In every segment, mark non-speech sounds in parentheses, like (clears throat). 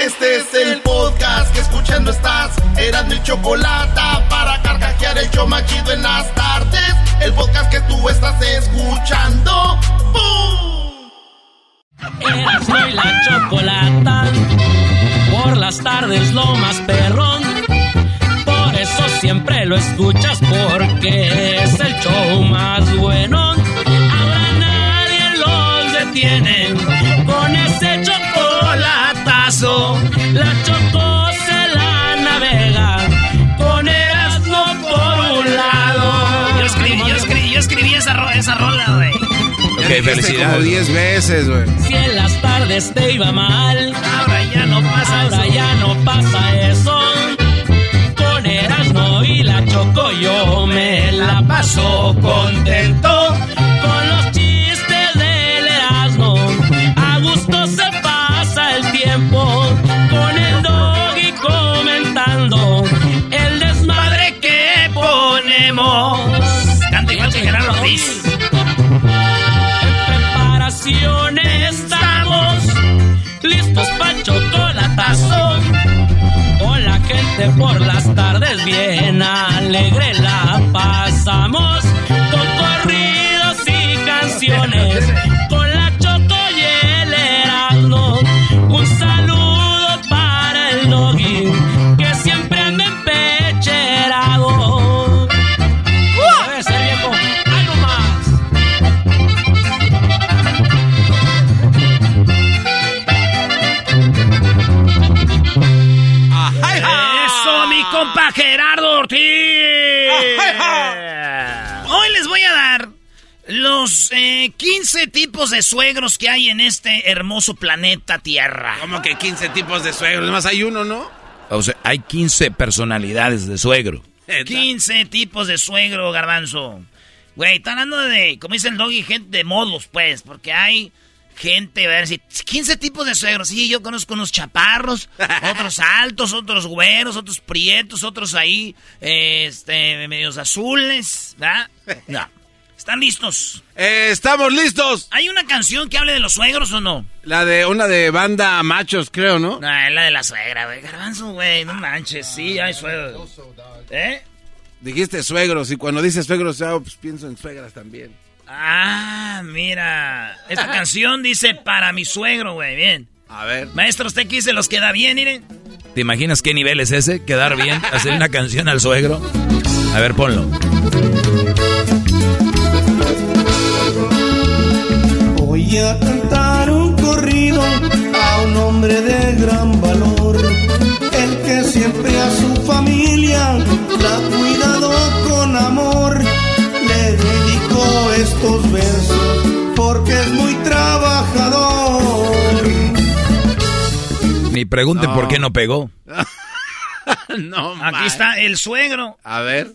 Este es el podcast que escuchando estás. Eran mi chocolate para carcajear el yo machido en las tardes. El podcast que tú estás escuchando. ¡Bum! Erasmo y la chocolata. Por las tardes lo más perrón. Por eso siempre lo escuchas porque es el show más bueno. Ahora nadie los detiene con ese La chocó se la navega con Erasmo por un lado. Yo escribí, yo escribí, yo escribí esa, ro- esa rola, güey. Ok, felicidades. como 10 veces, güey. Si en las tardes te iba mal, Ahora ya no pasa ahora eso. ya no pasa eso. Con Erasmo y la Choco yo me la paso contento. Ponemos. Canta igual que Gerardo Ortiz. En preparación estamos listos para chocolatazo. Con la gente por las tardes bien alegre la pasamos. Con corridos y canciones. Ortiz. (laughs) Hoy les voy a dar los eh, 15 tipos de suegros que hay en este hermoso planeta Tierra. Como que 15 tipos de suegros, más hay uno, ¿no? O sea, hay 15 personalidades de suegro. 15 tipos de suegro, garbanzo. Güey, está hablando de, como dice el doggy, gente de modos, pues, porque hay gente, a ver si 15 tipos de suegros. Sí, yo conozco unos chaparros, (laughs) otros altos, otros güeros, otros prietos, otros ahí, este, medios azules, ¿verdad? (laughs) No. ¿Están listos? Eh, estamos listos. ¿Hay una canción que hable de los suegros o no? La de una de banda machos, creo, ¿no? No, es la de la suegra, güey. Garbanzo, güey, no manches, sí, hay suegros. ¿Eh? Dijiste suegros y cuando dices suegros, ya, pues pienso en suegras también. Ah, mira. Esta canción dice para mi suegro, güey. Bien. A ver. Maestro, ¿usted se los queda bien, miren? ¿Te imaginas qué nivel es ese? Quedar bien, hacer una canción al suegro. A ver, ponlo. Voy a cantar un corrido a un hombre de gran valor, el que siempre a su familia la ha cuidado con amor. Estos versos porque es muy trabajador. Ni pregunten por qué no pegó. (laughs) no, Aquí man. está el suegro. A ver.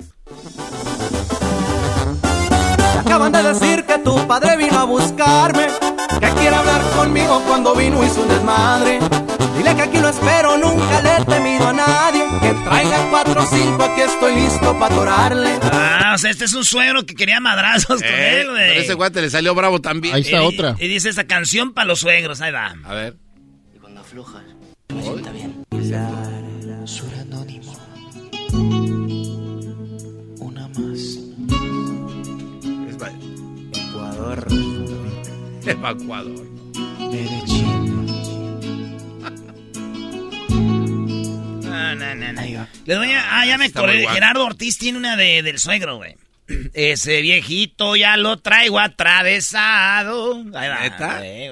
Acaban de decir que tu padre vino a buscarme, que quiere hablar conmigo cuando vino y su desmadre. Dile que aquí lo espero, nunca le he temido a nadie. Que traiga cuatro o cinco, aquí estoy listo para atorarle. Ah, o sea, este es un suegro que quería madrazos con Eh, él, pero güey. ese guate le salió bravo también. Ahí está Y- otra. Y dice esta canción para los suegros, ahí va. A ver. Cuando aflojas, Me sienta bien. Sur anónimo. Ecuador, evacuador. Medellín. no, no, no. Les voy a, ah, ya me acordé. Gerardo Ortiz tiene una de, del suegro, güey. Ese viejito ya lo traigo atravesado. Ahí va. ¿Neta? Eh,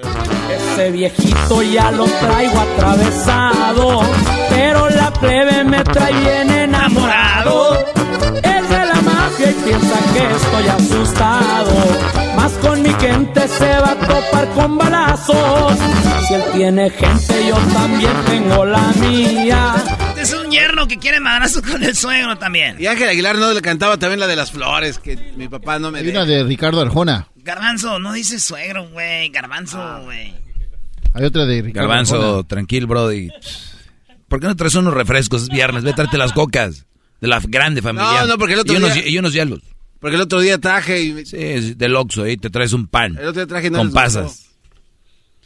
Ese viejito ya lo traigo atravesado, pero la plebe me trae bien enamorado. Es de la mafia y piensa que estoy asustado. Más con mi gente se va a topar con balazos. Si él tiene gente, yo también tengo la mía. Este es un yerno que quiere madrazo con el suegro también. Y Ángel Aguilar no le cantaba también la de las flores, que mi papá no me Hay una de Ricardo Arjona. Garbanzo, no dice suegro, güey. Garbanzo, güey. Hay otra de Ricardo Garbanzo, Arjona. tranquilo, brody. ¿Por qué no traes unos refrescos? Es viernes, ve a traerte las cocas. De la grande familia. No, no, porque el otro y unos, día- y unos hielos. Porque el otro día traje y... me- Sí, del Oxxo, ahí te traes un pan. El otro día traje y no con pasas.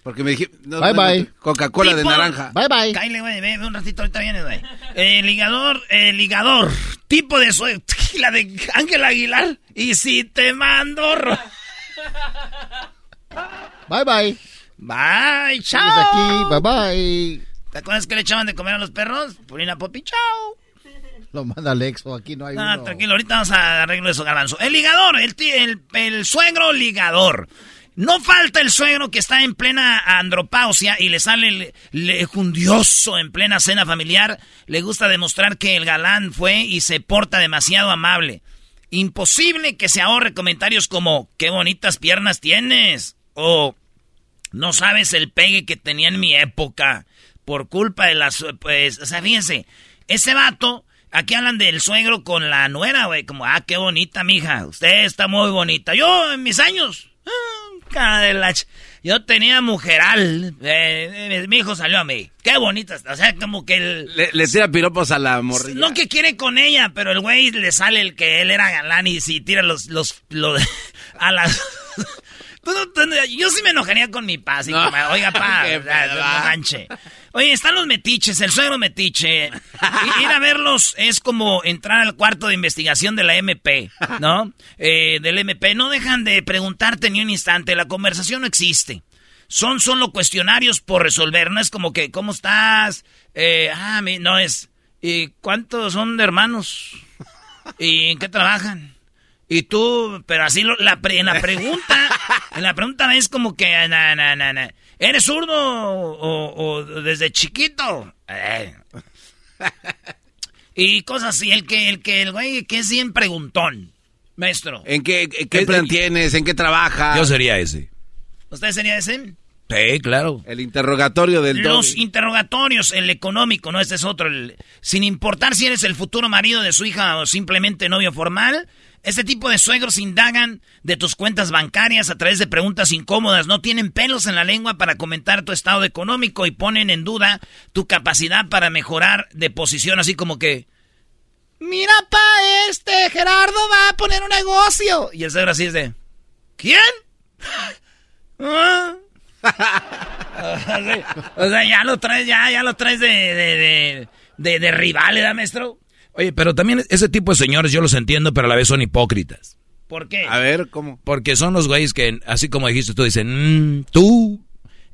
Porque me dije... no, Bye, no, bye. Coca-Cola de naranja. Bye bye. Cállate, güey, ve, ve un ratito, ahorita vienes, güey. El ligador, el ligador, tipo de suegro, (laughs) la de Ángel Aguilar. Y si te mando... Bye bye. Bye, chao. aquí. Bye bye. ¿Te acuerdas que le echaban de comer a los perros? Purina Popi, chao. (laughs) Lo manda Alexo. Aquí no hay Ah, uno. tranquilo, ahorita vamos a arreglo eso, garbanzo. El ligador, el, el, el suegro ligador. No falta el suegro que está en plena andropausia y le sale el- lejundioso en plena cena familiar. Le gusta demostrar que el galán fue y se porta demasiado amable. Imposible que se ahorre comentarios como, qué bonitas piernas tienes. O, no sabes el pegue que tenía en mi época. Por culpa de las... Pues, o sea, fíjense. Ese vato... Aquí hablan del suegro con la nuera, güey. Como, ah, qué bonita, mija. Usted está muy bonita. Yo, en mis años... ah, cara de la Yo tenía mujeral. Eh, eh, mi hijo salió a mí. Qué bonita. está. O sea, como que el... Le, le tira piropos a la morrilla. No que quiere con ella, pero el güey le sale el que él era galán y si tira los, los, los (laughs) a las... Tú no- tú no- yo sí me enojaría con mi pa, así No. oiga pa, (laughs) o sea, manche. Oye, están los metiches, el suegro metiche. Ir a verlos es como entrar al cuarto de investigación de la MP, ¿no? Eh, del MP. No dejan de preguntarte ni un instante, la conversación no existe. Son solo cuestionarios por resolver, no es como que, ¿cómo estás? Eh, ah, no es, ¿y cuántos son de hermanos? ¿Y en qué trabajan? Y tú, pero así lo- la pre- en la pregunta, (laughs) en la pregunta es como que, na, na, na, na, ¿eres zurdo o, o desde chiquito? Eh. Y cosas así, el que, el que, el güey que es bien preguntón, maestro. ¿En qué, en qué Eh, plan tienes? ¿En qué trabajas? Yo sería ese. ¿Usted sería ese? Sí, claro. El interrogatorio del Los interrogatorios, el económico, no, este es otro. el- sin importar si eres el futuro marido de su hija o simplemente novio formal, este tipo de suegros indagan de tus cuentas bancarias a través de preguntas incómodas. No tienen pelos en la lengua para comentar tu estado económico y ponen en duda tu capacidad para mejorar de posición, así como que. Mira, pa, este Gerardo va a poner un negocio. Y el suegro así es de. ¿Quién? (laughs) ¿Ah? (laughs) o sea, ya lo traes, ya, ya lo traes de, de, de, de, de rival, ¿eh, maestro? Oye, pero también ese tipo de señores yo los entiendo, pero a la vez son hipócritas. ¿Por qué? A ver, ¿cómo? Porque son los güeyes que, así como dijiste tú, dicen, "Mm, tú,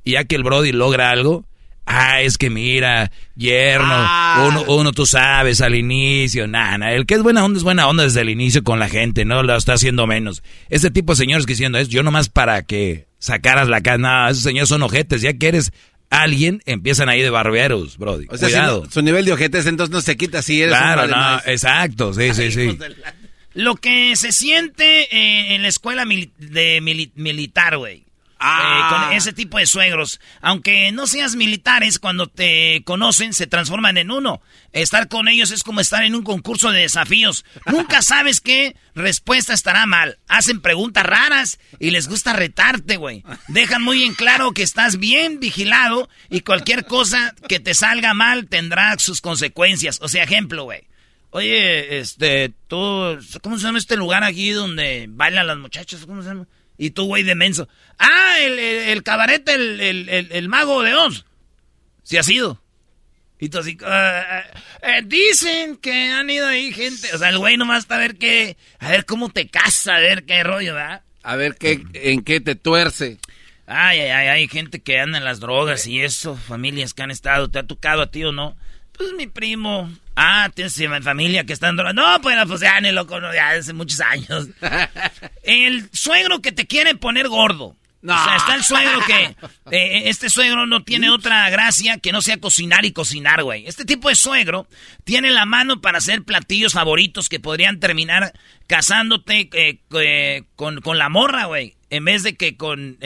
y ya que el Brody logra algo, ah, es que mira, yerno, Ah. uno, uno tú sabes al inicio, nada, el que es buena onda es buena onda desde el inicio con la gente, no lo está haciendo menos. Ese tipo de señores que diciendo es, yo nomás para que sacaras la cara, nada, esos señores son ojetes, ya que eres alguien, empiezan ahí de barberos, Brody, O sea, si cuidado. no- su nivel de ojetes entonces no se quita si eres un Claro, no, más. exacto, sí, sí, sí. Lo que se siente eh, en la escuela mili- de mili- militar, güey. Ah. Eh, con ese tipo de suegros. Aunque no seas militares, cuando te conocen, se transforman en uno. Estar con ellos es como estar en un concurso de desafíos. Nunca (laughs) sabes qué respuesta estará mal. Hacen preguntas raras y les gusta retarte, güey. Dejan muy en claro que estás bien vigilado y cualquier cosa que te salga mal tendrá sus consecuencias. O sea, ejemplo, güey. Oye, este, tú, ¿cómo se llama este lugar aquí donde bailan las muchachas? ¿Cómo se llama? Y tú, güey, de menso. Ah, el, el, el cabaret, el, el, mago de Oz. Sí ha sido. Y tú así, "Ah, eh, dicen que han ido ahí gente. O sea, el güey nomás está a ver qué, a ver cómo te casa, a ver qué rollo, ¿verdad? A ver qué, en qué te tuerce. Ay, ay, ay, hay gente que anda en las drogas y eso, familias que han estado, ¿te ha tocado a ti o no? Pues mi primo. Ah, tienes familia que está en. No, pues, pues ya ni lo conozco, ya hace muchos años. (laughs) El suegro que te quiere poner gordo. No. O sea, está el suegro que... (laughs) eh, este suegro no tiene otra gracia que no sea cocinar y cocinar, güey. Este tipo de suegro tiene la mano para hacer platillos favoritos que podrían terminar casándote eh, eh, con, con la morra, güey. En vez de que con...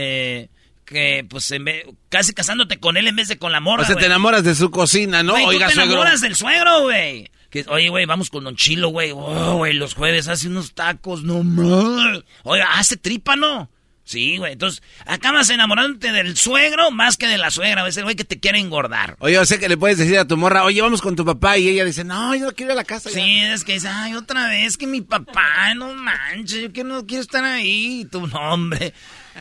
que, pues, en vez- casi casándote con él en vez de con la morra, O sea, te enamoras de su cocina, ¿no? Güey, Oiga, tú te suegro. enamoras del suegro, güey. Oye, güey, vamos con Don Chilo, güey. Oh, güey, los jueves hace unos tacos, no más. Oiga, hace tripa, ¿no? Sí, güey. Entonces, acabas enamorándote del suegro más que de la suegra. Es el güey que te quiere engordar. Oye, o sea que le puedes decir a tu morra, oye, vamos con tu papá. Y ella dice, no, yo no quiero ir a la casa. ya". Sí, es que dice, ay, otra vez que mi papá, no manches, yo que no quiero estar ahí. Y tú, no, hombre.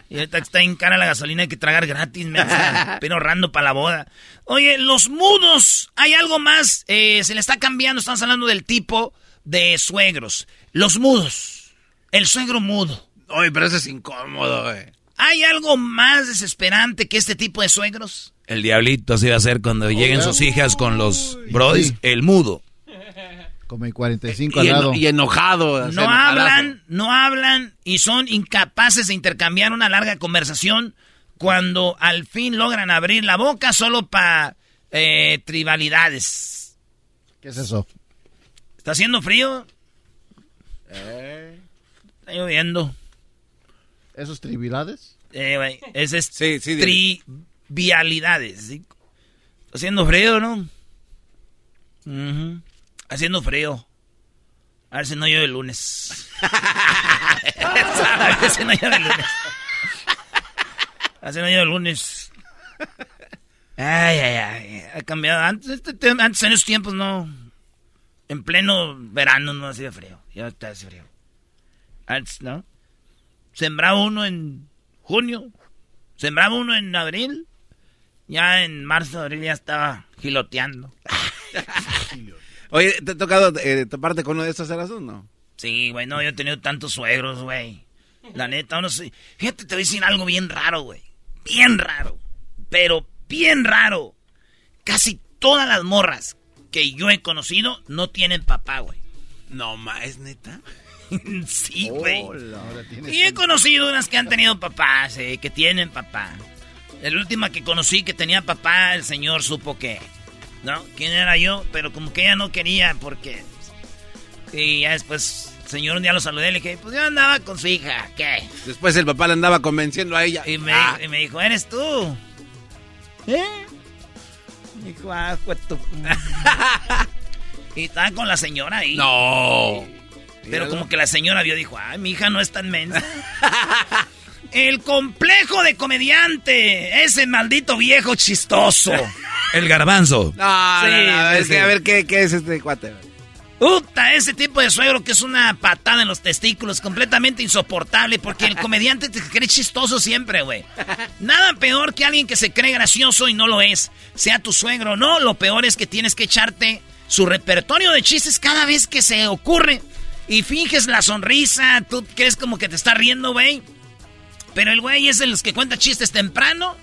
Y ahorita está en cara la gasolina hay que tragar gratis, me (laughs) pero ahorrando para la boda. Oye, los mudos, hay algo más, eh, se le está cambiando, estamos hablando del tipo de suegros. Los mudos, el suegro mudo. Oye, pero eso es incómodo, güey. ¿Hay algo más desesperante que este tipo de suegros? El diablito así va a ser cuando lleguen sus hijas con los brodis, Sí. el mudo. Como el 45 al lado. y enojado. No hablan, no hablan y son incapaces de intercambiar una larga conversación cuando al fin logran abrir la boca solo para tribalidades. ¿Qué es eso? ¿Está haciendo frío? Está lloviendo. ¿Esos tribilades? Eh, güey, ese es Sí, trivialidades. haciendo frío, ¿no? Haciendo frío. A ver si no llueve el lunes. (laughs) A ver si no llueve el lunes. A ver si no llueve el lunes. Ay, ay, ay. Ha cambiado. Antes, este antes en esos tiempos no. En pleno verano no hacía frío. Ya está hace frío. Antes, ¿no? Sembraba uno en junio. Sembraba uno en abril. Ya en marzo, abril ya estaba giloteando. (laughs) Oye, ¿te ha tocado eh, toparte con uno de estos eras no? Sí, güey, no, yo he tenido tantos suegros, güey. La neta, no sé. Fíjate, te voy a decir algo bien raro, güey. Bien raro. Pero bien raro. Casi todas las morras que yo he conocido no tienen papá, güey. No, ma, ¿es neta? (laughs) sí, güey. Y he conocido unas que han tenido papás, eh, que tienen papá. La última que conocí que tenía papá, el señor supo que, ¿no? ¿Quién era yo? Pero como que ella no quería porque... Y ya después, el señor un día lo saludé y le dije, pues yo andaba con su hija, ¿qué? Después el papá le andaba convenciendo a ella. Y me, Ah, y me dijo, ¿eres tú? ¿Eh? Me dijo, ah, pues tú. (laughs) y estaba con la señora ahí. no. Pero como que la señora vio, dijo, ay, mi hija no es tan mensa. (laughs) El complejo de comediante. Ese maldito viejo chistoso. El garbanzo. No, Sí, no, no, a ver, sí. qué- a ver qué, qué es este cuate. Puta, ese tipo de suegro que es una patada en los testículos, completamente insoportable, porque el comediante te cree chistoso siempre, güey. Nada peor que alguien que se cree gracioso y no lo es, sea tu suegro o no. Lo peor es que tienes que echarte su repertorio de chistes cada vez que se ocurre. Y finges la sonrisa, tú crees como que te está riendo, güey. Pero el güey es de los que cuenta chistes temprano,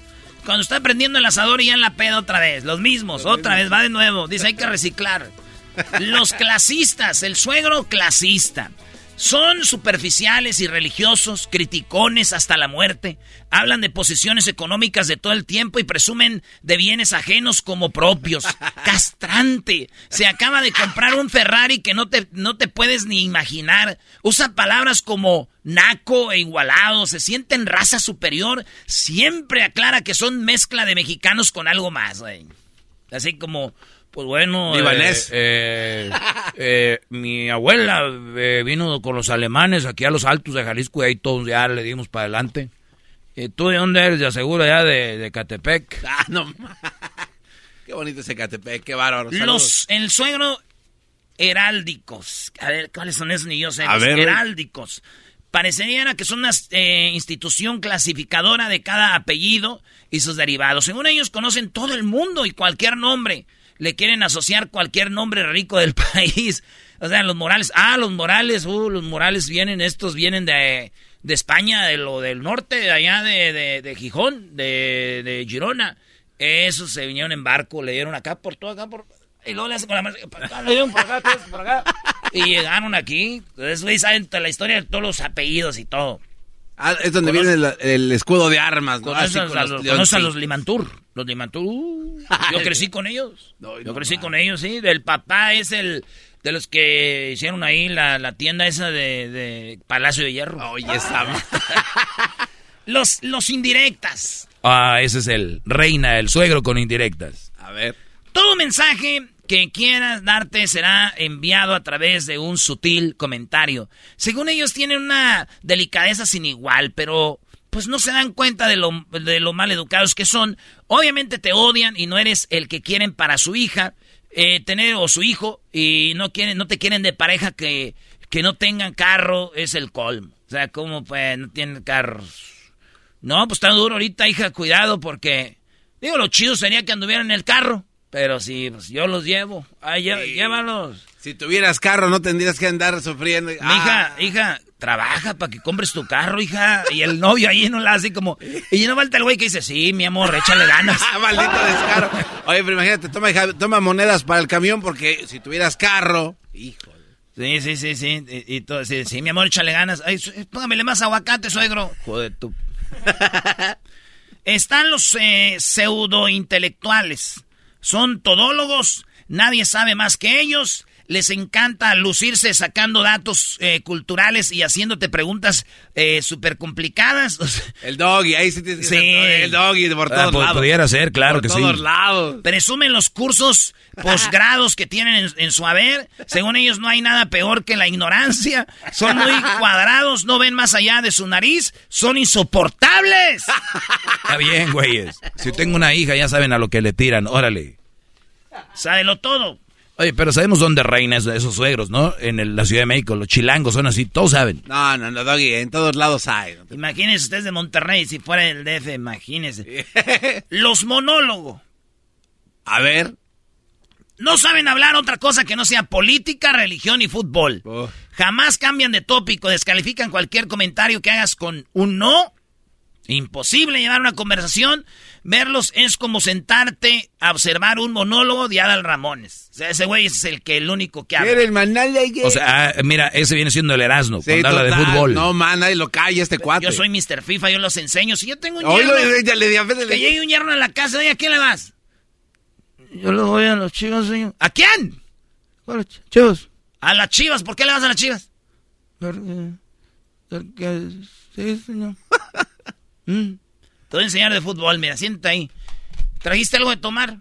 cuando está prendiendo el asador y ya en la peda otra vez. Los mismos, otra vez, va de nuevo. Dice, hay que reciclar. (laughs) Los clasistas, el suegro clasista. Son superficiales y religiosos, criticones hasta la muerte. Hablan de posiciones económicas de todo el tiempo y presumen de bienes ajenos como propios. (laughs) Castrante. Se acaba de comprar un Ferrari que no te, no te puedes ni imaginar. Usa palabras como naco e igualado. Se siente en raza superior. Siempre aclara que son mezcla de mexicanos con algo más, güey. Así como, pues bueno. Libanés. Eh, eh, mi abuela eh, vino con los alemanes aquí a los altos de Jalisco y ahí todos ya le dimos para adelante. ¿Y tú de dónde eres? De aseguro ya de, de Catepec. (laughs) Ah, no. Qué bonito ese Catepec, qué bárbaro. Los, el suegro heráldicos. A ver, ¿cuáles son esos? Ni yo sé. A Los ver. heráldicos. Parecería que son una eh, institución clasificadora de cada apellido y sus derivados. Según ellos conocen todo el mundo y cualquier nombre. Le quieren asociar cualquier nombre rico del (laughs) país. O sea, los Morales. Ah, los Morales. Uh, los Morales vienen, estos vienen de, de España, de lo del norte, de allá de, de, de Gijón, de, de Girona. Esos se vinieron en barco, le dieron acá por todo, acá por... y luego le hace con la mano, acá, le dieron por acá, por acá. Y llegaron aquí. Entonces, güey, saben toda la historia de todos los apellidos y todo. Ah, es donde viene el, el escudo de armas, ¿no? Así con a, a los Limantur. Los Limantur. (laughs) uh, yo crecí con ellos. yo crecí con ellos, sí. El papá es el de los que hicieron ahí la, la tienda esa de, de Palacio de Hierro. Oye, esa... (laughs) Los, los indirectas. Ah, ese es el reina, el suegro con indirectas. A ver. Todo mensaje que quieras darte será enviado a través de un sutil comentario. Según ellos tienen una delicadeza sin igual, pero pues no se dan cuenta de lo, de lo mal educados que son. Obviamente te odian y no eres el que quieren para su hija, eh, tener o su hijo, y no quieren, no te quieren de pareja que, que no tengan carro, es el colmo. O sea, ¿cómo pues no tienen carros? No, pues está duro ahorita, hija, cuidado, porque... Digo, lo chido sería que anduvieran en el carro. Pero sí, pues yo los llevo. Ay, Sí. llévalos. Si tuvieras carro, no tendrías que andar sufriendo. Mi Ah, hija, hija, trabaja para que compres tu carro, hija. Y el novio ahí no la hace como... Y no falta el güey que dice, sí, mi amor, échale ganas. Ah, (laughs) maldito descaro. Oye, pero imagínate, toma, hija, toma monedas para el camión porque si tuvieras carro, hijo. Sí, sí, sí, sí. Y, y todo, sí, sí, mi amor, échale ganas. Ay, póngamele más aguacate, suegro. Joder, tú. (laughs) Están los eh, pseudo-intelectuales. Son todólogos, nadie sabe más que ellos. Les encanta lucirse sacando datos eh, culturales y haciéndote preguntas eh, súper complicadas. (laughs) El doggy, ahí sí tienes que Sí. el doggy por Ah, todos pu- lados. pudiera ser, claro por que sí. todos lados. Presumen los cursos (laughs) posgrados que tienen en, en su haber. Según ellos no hay nada peor que la ignorancia. Son muy (laughs) cuadrados, no ven más allá de su nariz. Son insoportables. Está bien, güeyes. Si tengo una hija, ya saben a lo que le tiran. Órale. Sábelo todo. Oye, pero sabemos dónde reina eso- esos suegros, ¿no? En el- la Ciudad de México. Los chilangos son así, todos saben. No, no, no, doggy, en todos lados hay. Imagínense ustedes de Monterrey, si fuera el DF, imagínense. (laughs) Los monólogos. A ver. No saben hablar otra cosa que no sea política, religión y fútbol. Oh. Jamás cambian de tópico, descalifican cualquier comentario que hagas con un no. Imposible llevar una conversación. Verlos es como sentarte a observar un monólogo de Adal Ramones. O sea, ese güey es el que el único que habla. ¿Quieres manal de O sea, ah, mira, ese viene siendo el Erasmo, Sí, cuando habla de fútbol. No, man, nadie lo calla este cuate. Yo soy Mr. FIFA, yo los enseño. Si yo tengo un Oye, yerno, le- le- que llegue un yerno a la casa, oye, ¿a quién le vas? Yo le voy a los chivas, señor. ¿A quién? A las chivas. A las chivas, ¿por qué le vas a las chivas? Porque, porque sí, señor. (laughs) Mm. Te voy a enseñar de fútbol, mira, siéntate ahí. ¿Trajiste algo de tomar?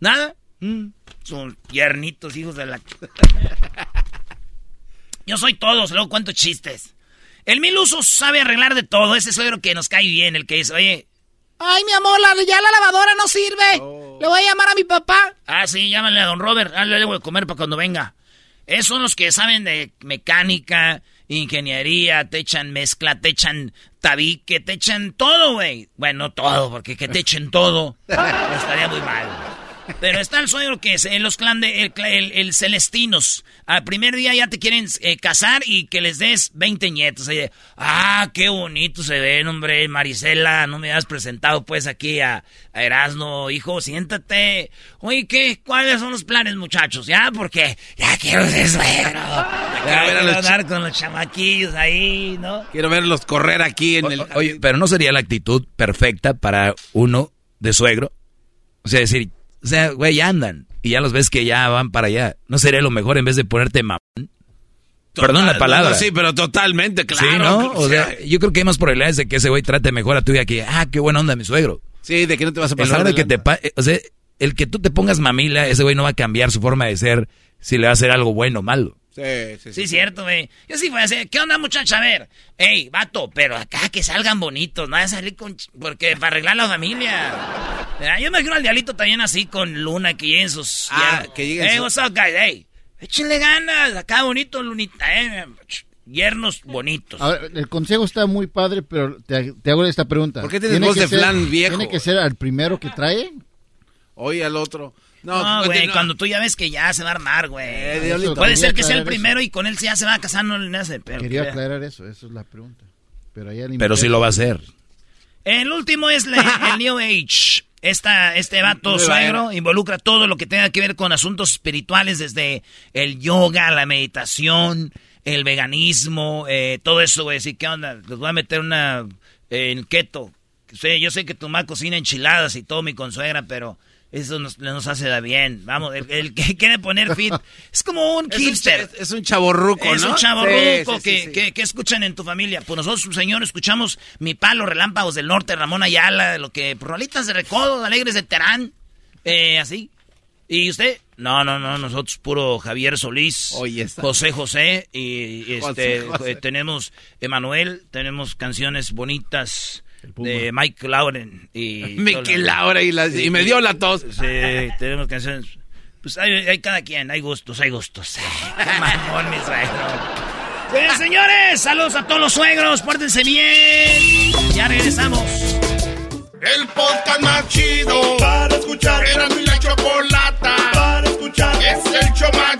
¿Nada? Mm. Son piernitos, hijos de la... (laughs) Yo soy todos, luego cuento chistes. El mil usos sabe arreglar de todo. Ese suegro que nos cae bien, el que dice, oye... Ay, mi amor, la- ya la lavadora no sirve. Le voy a llamar a mi papá. Ah, sí, llámale a don Robert. Ah, le voy a comer para cuando venga. Esos son los que saben de mecánica, ingeniería, te echan mezcla, te echan tabique, te echan todo, güey. Bueno, no todo, porque que te echen todo (laughs) estaría muy mal. Pero está el suegro que es en los clan de el, el- el Celestinos. Al primer día ya te quieren eh, casar y que les des 20 nietos. Ah, qué bonito se ven, hombre. Marisela, no me has presentado pues aquí a, a Erasmo. Hijo, siéntate. Oye, ¿qué? ¿Cuáles son los planes, muchachos? Ya, porque ya quiero ser suegro. (laughs) Ya ver a quiero los andar con los chamaquillos ahí, ¿no? Quiero verlos correr aquí en el... Oye, pero no sería la actitud perfecta para uno de suegro. O sea, decir, o sea, güey, ya andan. Y ya los ves que ya van para allá. ¿No sería lo mejor en vez de ponerte mamón? Perdón la palabra. no, sí, pero totalmente, claro. sí, ¿no? O sea, yo creo que hay más probabilidades de que ese güey trate mejor a tu hija que, ah, qué buena onda mi suegro. Sí, de que no te vas a pasar de que te... o sea, el que tú te pongas mamila, ese güey no va a cambiar su forma de ser si le va a hacer algo bueno o malo. Sí, sí, Sí, cierto, güey. Yo sí fui a hacer, ¿qué onda, muchacha? A ver, ey, vato, pero acá que salgan bonitos, no vayas a salir con... ch- Porque para arreglar la familia. Mira, Yo me imagino al dialito también así con Luna, que lleguen sus... Ah, yernos. que lleguen Hey, sus- what's up, guys? Hey, échenle ganas, acá bonito, Lunita, eh. Yernos bonitos. A ver, el consejo está muy padre, pero te, te hago esta pregunta. ¿Por qué tienes ¿Tiene voz que de ser- flan viejo? ¿Tiene que ser al primero que trae? Oye, al otro. No, No, no, güey, no. cuando tú ya ves que ya se va a armar, güey. Eh, diablito. Puede ser que sea el eso. primero y con él ya se va a casar, no le hace, pero... Quería que- aclarar eso, eso es la pregunta. Pero, allá Pero sí lo va a hacer. El último es la- (laughs) el New Age. esta, este vato suegro involucra todo lo que tenga que ver con asuntos espirituales, desde el yoga, la meditación, el veganismo, eh, todo eso, güey. Así, ¿qué onda? Les voy a meter una eh, en keto. Sí, yo sé que tu mamá cocina enchiladas y todo mi consuegra, pero eso nos, nos hace da bien. Vamos, el, el que quiere poner fit es como un (laughs) Es un, hipster. es un chaborruco, ¿no? Es un Sí, sí, que, sí, que- que escuchan en tu familia. Pues nosotros, señor, escuchamos Mi Palo, Relámpagos del Norte, Ramón Ayala, lo que... Rolitas de Recodo, Alegres de Terán, eh, así. ¿Y usted? No, no, no, nosotros puro Javier Solís, Oye. José José, y, y este, José, José. eh, tenemos Emanuel, tenemos canciones bonitas de Mike Lauren. Y (laughs) Miki Laura y, las- y me dio la tos. Sí, tenemos canciones. Pues hay, hay cada quien, hay gustos, hay gustos. Mamón, mi suegro. Bien, señores, saludos a todos los suegros, pórtense bien. Ya regresamos. El podcast más chido para escuchar. Era mi la chocolata para escuchar. Es el show más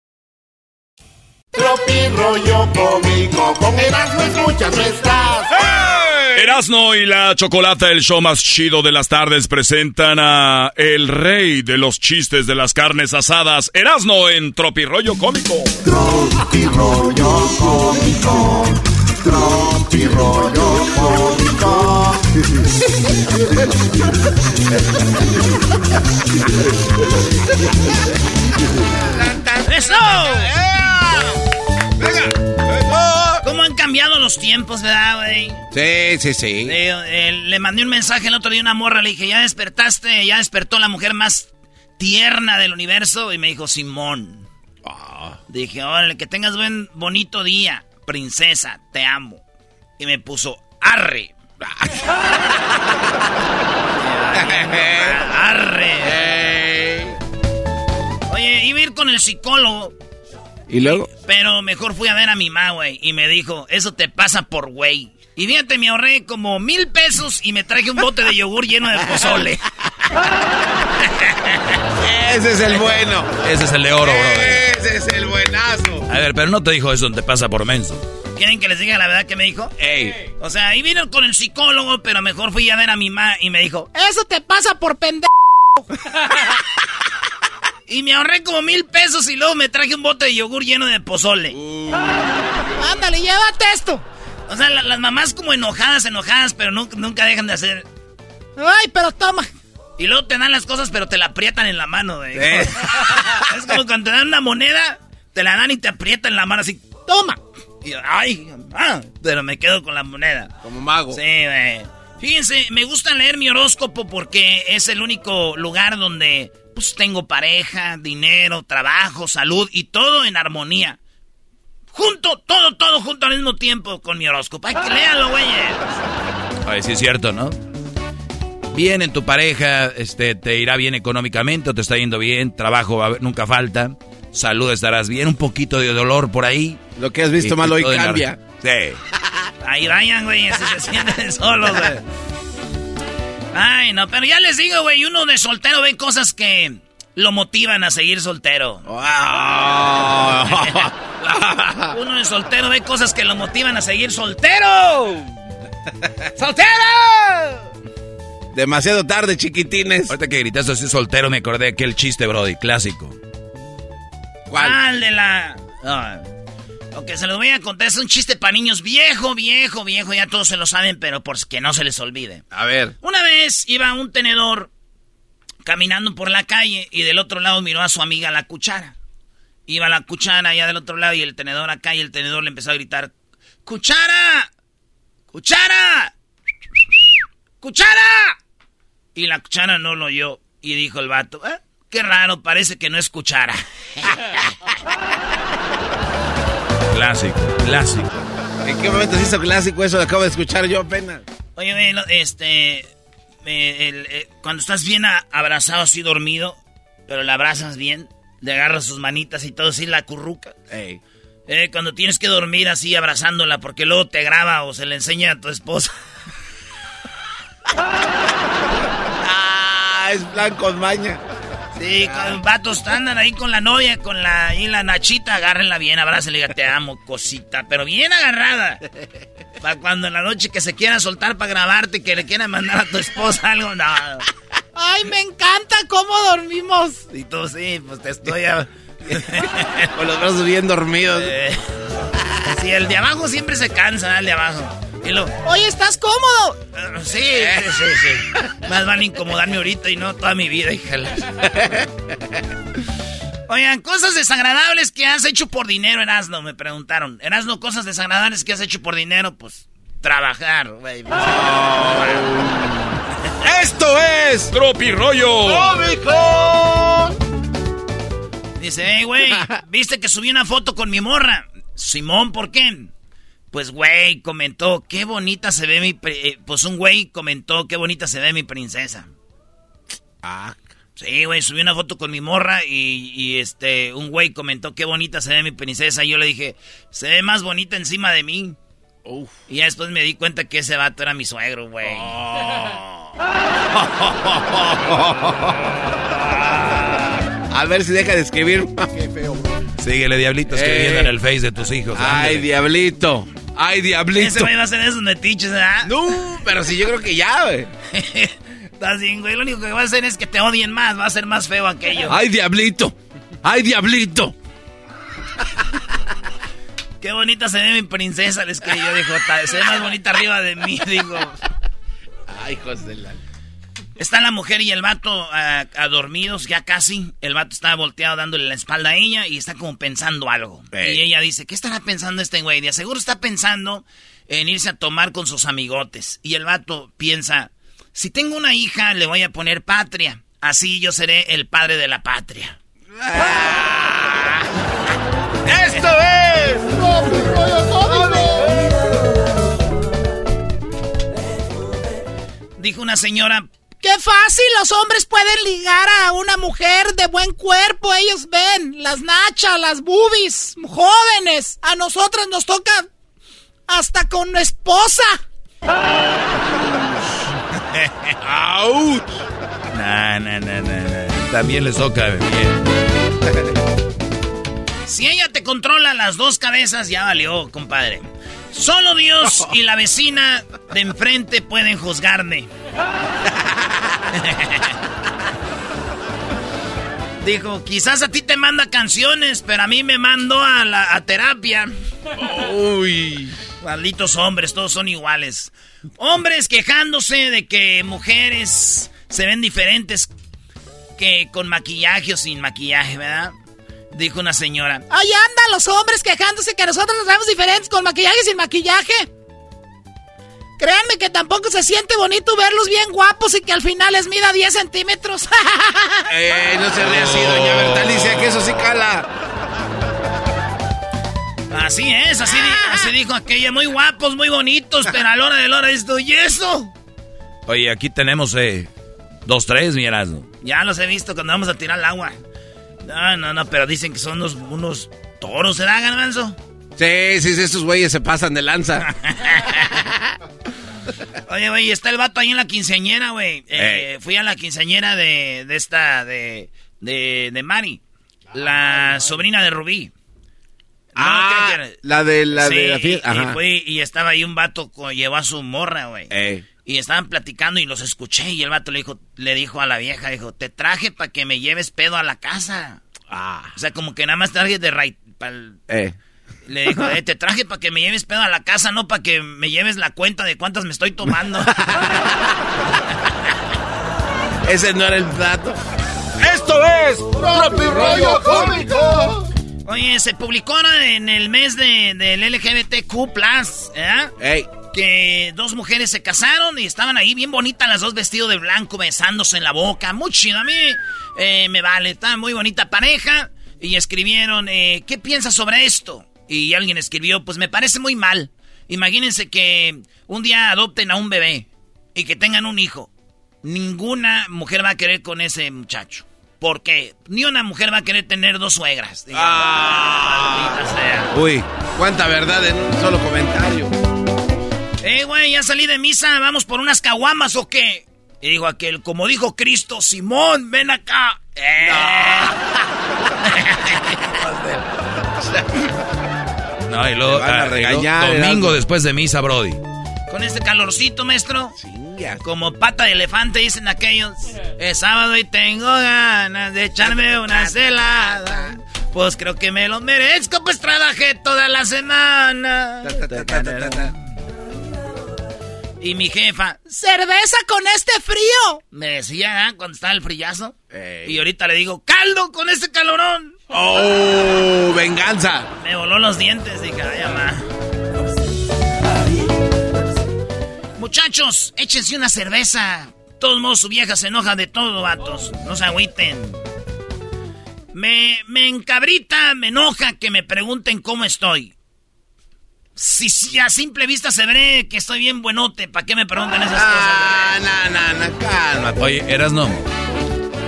Tropi rollo cómico. Con Erasmo escuchas no estás. Erasno y la Chocolata, el show más chido de las tardes, presentan a el rey de los chistes de las carnes asadas, Erasno en Tropirollo Cómico. Tropi rollo cómico. Tropi rollo cómico. ¡Eso! ¿Cómo han cambiado los tiempos, verdad, güey? Sí, sí, sí. Le, eh, le mandé un mensaje el otro día a una morra, le dije, ¿ya despertaste? ¿Ya despertó la mujer más tierna del universo? Y me dijo, Simón. Dije, órale, que tengas buen, bonito día, princesa, te amo. Y me puso, arre. (laughs) arre. Oye, iba a ir con el psicólogo, Y luego, pero mejor fui a ver a mi mamá, güey. Y me dijo, eso te pasa por güey. Y fíjate, me ahorré como mil pesos y me traje un bote de yogur lleno de pozole. (laughs) ese es el bueno. Ese es el de oro, bro. Ese es el buenazo. A ver, pero no te dijo eso, te pasa por menso. ¿Quieren que les diga la verdad que me dijo? Ey. O sea, ahí vino con el psicólogo, pero mejor fui a ver a mi mamá y me dijo, eso te pasa por pendejo. (laughs) y me ahorré como mil pesos y luego me traje un bote de yogur lleno de pozole. Ándale, llévate esto. O sea, la- las mamás como enojadas, enojadas, pero nunca, nunca dejan de hacer. Ay, pero toma. Y luego te dan las cosas, pero te la aprietan en la mano, güey. Eh. (laughs) es como cuando te dan una moneda, te la dan y te aprietan la mano así, toma. Y yo, ay, ah, pero me quedo con la moneda. Como mago. Sí, güey. Fíjense, me gusta leer mi horóscopo porque es el único lugar donde pues tengo pareja, dinero, trabajo, salud y todo en armonía. Junto, todo, todo junto al mismo tiempo con mi horóscopo. Hay que léanlo, güeyes. Ay, sí es cierto, ¿no? Bien en tu pareja, este, te irá bien económicamente o te está yendo bien, trabajo va nunca falta, salud estarás bien, un poquito de dolor por ahí. Lo que has visto Y- mal y hoy cambia. Sí. Ahí vayan, güey, se sienten solos, güey. Ay, no, pero ya les digo, güey, uno de soltero ve cosas que lo motivan a seguir soltero. Uno de soltero ve cosas que lo motivan a seguir soltero. ¡Soltero! Demasiado tarde, chiquitines. Ahorita que gritaste así soltero me acordé de aquel chiste, Brody, clásico. ¿Cuál? ¿Cuál de la...? Ah. Ok, se los voy a contar. Es un chiste para niños viejo, viejo, viejo. Ya todos se lo saben, pero por que no se les olvide. A ver. Una vez iba un tenedor caminando por la calle y del otro lado miró a su amiga la cuchara. Iba la cuchara allá del otro lado y el tenedor acá y el tenedor le empezó a gritar, ¡Cuchara! ¡Cuchara! ¡Cuchara! Y la cuchara no lo oyó y dijo el vato, "Eh, qué raro, parece que no es cuchara. (laughs) Clásico, clásico. ¿En qué momento se hizo clásico eso? Lo acabo de escuchar yo apenas. Oye, güey, este, eh, el- eh, cuando estás bien a- abrazado así dormido, pero la abrazas bien, le agarras sus manitas y todo así la curruca. Ey. Eh, cuando tienes que dormir así abrazándola porque luego te graba o se le enseña a tu esposa. (laughs) Ah, es plan con maña. Sí, con vatos andan ahí con la novia, con la, ahí la nachita, agárrenla bien, abrácenla y diga, te amo, cosita, pero bien agarrada. Para cuando en la noche que se quiera soltar para grabarte, que le quieran mandar a tu esposa algo, no. Ay, me encanta cómo dormimos. Y tú sí, pues te estoy... a- (laughs) Con los brazos bien dormidos. Eh, (laughs) sí, el de abajo siempre se cansa, el de abajo. Y lo, Oye, ¿estás cómodo? Eh, Sí, sí, sí, sí. Más van a incomodarme ahorita y no toda mi vida, híjala. Oigan, cosas desagradables que has hecho por dinero, Erasno, me preguntaron. Erasno, cosas desagradables que has hecho por dinero, pues trabajar, güey. ¡Esto es! Tropi rollo. Dice, hey, güey, (laughs) ¿viste que subí una foto con mi morra? Simón, ¿por qué? Pues, güey, comentó, qué bonita se ve mi... eh, Pues un güey comentó, qué bonita se ve mi princesa. Ah, Sí, güey, subí una foto con mi morra y, y, este, un güey comentó qué bonita se ve mi princesa. Y yo le dije, se ve más bonita encima de mí. Y ya después me di cuenta que ese vato era mi suegro, güey. (laughs) A ver si deja de escribir. Qué feo, Síguele, diablito, escribiendo Eh. en el face de tus hijos. Ay, ándale. diablito. Ay, diablito. Ese güey va a ser esos metiches, ¿verdad? No, pero sí, yo creo que ya, güey. (laughs) Estás bien, güey. Lo único que va a hacer es que te odien más. Va a ser más feo aquello. Ay, diablito. Ay, diablito. Qué bonita se ve mi princesa, le escribí yo. Dijo, "Ta- se ve más bonita arriba de mí. (laughs) Digo, Ay, hijos de la... Está la mujer y el vato ah, a dormidos, ya casi. El vato está volteado dándole la espalda a ella y está como pensando algo. Y ella dice, ¿qué estará pensando este güey? De seguro está pensando en irse a tomar con sus amigotes. Y el vato piensa, si tengo una hija, le voy a poner patria. Así yo seré el padre de la patria. ¡Esto es! Dijo una señora, Qué fácil los hombres pueden ligar a una mujer de buen cuerpo. Ellos ven las nachas, las boobies, jóvenes. A nosotros nos toca hasta con esposa. ¡Auch! Nah, nah, nah, nah, nah. También les toca bien. Si ella te controla las dos cabezas, ya valió, compadre. Solo Dios (laughs) y la vecina de enfrente pueden juzgarme. Dijo, quizás a ti te manda canciones, pero a mí me mandó a la a terapia. Uy. Malditos hombres, todos son iguales. Hombres quejándose de que mujeres se ven diferentes que con maquillaje o sin maquillaje, ¿verdad? Dijo una señora. Ahí andan los hombres quejándose que nosotros nos vemos diferentes con maquillaje y sin maquillaje. Créanme que tampoco se siente bonito verlos bien guapos y que al final les mida 10 centímetros. (laughs) Eh, no se ríe así, doña Bertalicia, que eso sí cala. Así es, así, así dijo aquella. Muy guapos, muy bonitos, pero a la hora de la hora esto y eso. Oye, aquí tenemos eh, dos, tres, mi Erasmo. Ya los he visto cuando vamos a tirar el agua. No, no, no, pero dicen que son unos, unos toros, ¿se da, Garbanzo? Sí, sí, sí, estos güeyes se pasan de lanza. (laughs) Oye, güey, está el vato ahí en la quinceañera, güey. Eh, fui a la quinceañera de, de esta, de, de, de Mari, la sobrina de Rubí. No, Ah, que- la de la Sí, de la fiesta. y, fui, y estaba ahí un vato, co- llevó a su morra, güey. Eh. Y estaban platicando y los escuché y el vato le dijo, le dijo a la vieja, dijo, te traje para que me lleves pedo a la casa. Ah. O sea, como que nada más traje de right, pa'l- Eh. Le dijo, eh, te traje para que me lleves pedo a la casa, no para que me lleves la cuenta de cuántas me estoy tomando. (laughs) Ese no era el plato. Esto es Tropi Rollo Cómico. Oye, se publicó en el mes de, del LGBTQ+, ¿eh? Que dos mujeres se casaron y estaban ahí bien bonitas las dos vestidos de blanco, besándose en la boca. Muy chido, a mí eh, me vale, está muy bonita pareja. Y escribieron, eh, ¿qué piensas sobre esto? Y alguien escribió, pues me parece muy mal. Imagínense que un día adopten a un bebé y que tengan un hijo. Ninguna mujer va a querer con ese muchacho. Porque ni una mujer va a querer tener dos suegras. Ah. Uy, cuánta verdad en un solo comentario. Eh, güey, ya salí de misa, vamos por unas caguamas o qué. Y dijo aquel, como dijo Cristo, Simón, ven acá. Eh. No, (laughs) (laughs) y luego, van a ah, y luego regañar, domingo después de misa, Brody. Con este calorcito, maestro. Como pata de elefante, dicen aquellos. Es sábado y tengo ganas de echarme una celada. Pues creo que me lo merezco, pues trabajé toda la semana. Y mi jefa, ¡Cerveza con este frío! me decía ¿eh? cuando estaba el frillazo. Y ahorita le digo, caldo con este calorón. ¡Oh! ¡Venganza! Me voló los dientes, dije, ay, mamá. Muchachos, échense una cerveza. De todos modos, su vieja se enoja de todo, vatos. No se agüiten. Me, me encabrita, me enoja que me pregunten cómo estoy. Si, si a simple vista se ve que estoy bien buenote, ¿para qué me preguntan esas Ah, no, no, no, cálmate. Oye, Erasno,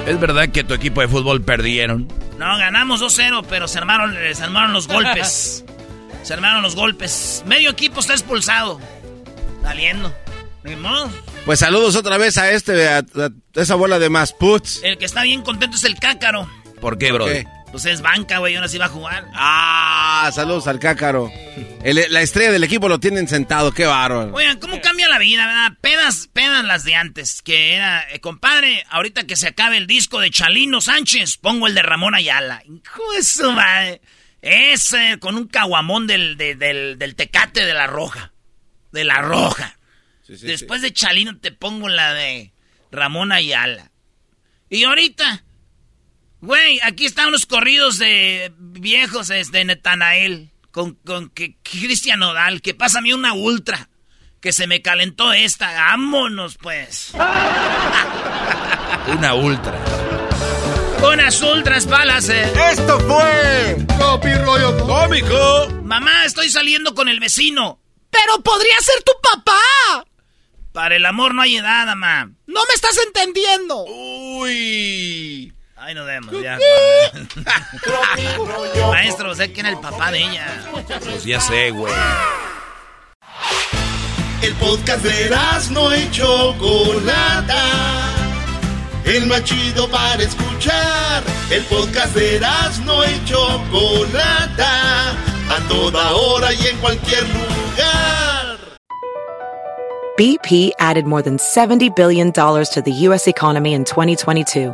¿es verdad que tu equipo de fútbol perdieron? No, ganamos 2-0, pero se armaron, eh, se armaron los golpes. (laughs) se armaron los golpes. Medio equipo está expulsado. Saliendo. Pues saludos otra vez a este, a, a esa bola de más puts. El que está bien contento es el cácaro. ¿Por qué, qué? Pues es banca, güey, ahora sí va a jugar. Ah, saludos al cácaro. El- la estrella del equipo lo tienen sentado, qué bárbaro. Oigan, ¿cómo cambia la vida, verdad? Pedas, pedas las de antes, que era, eh, compadre, ahorita que se acabe el disco de Chalino Sánchez, pongo el de Ramón Ayala. Hijo de su madre. Ese, con un caguamón del, de- del, del tecate de la roja. De la roja. Sí, sí, Después de Chalino te pongo la de Ramón Ayala. Y ahorita, güey, aquí están unos corridos de viejos de Netanael. Con, con que Cristian Nodal, que pásame una ultra. Que se me calentó esta. Vámonos, pues. (laughs) Una ultra. Unas ultras balas, eh. Esto fue Rollo Cómico. Mamá, estoy saliendo con el vecino. ¡Pero podría ser tu papá! Para el amor no hay edad, mamá. ¡No me estás entendiendo! Uy. Ahí nos vemos, ya. (laughs) Maestro, sé quién era el papá de ella. Pues ya sé, güey. El podcast de no y Chocolata. El más chido para escuchar. El podcast de no y Chocolata. A toda hora y en cualquier lugar. BP added more than $70 billion to the U.S. economy in 2022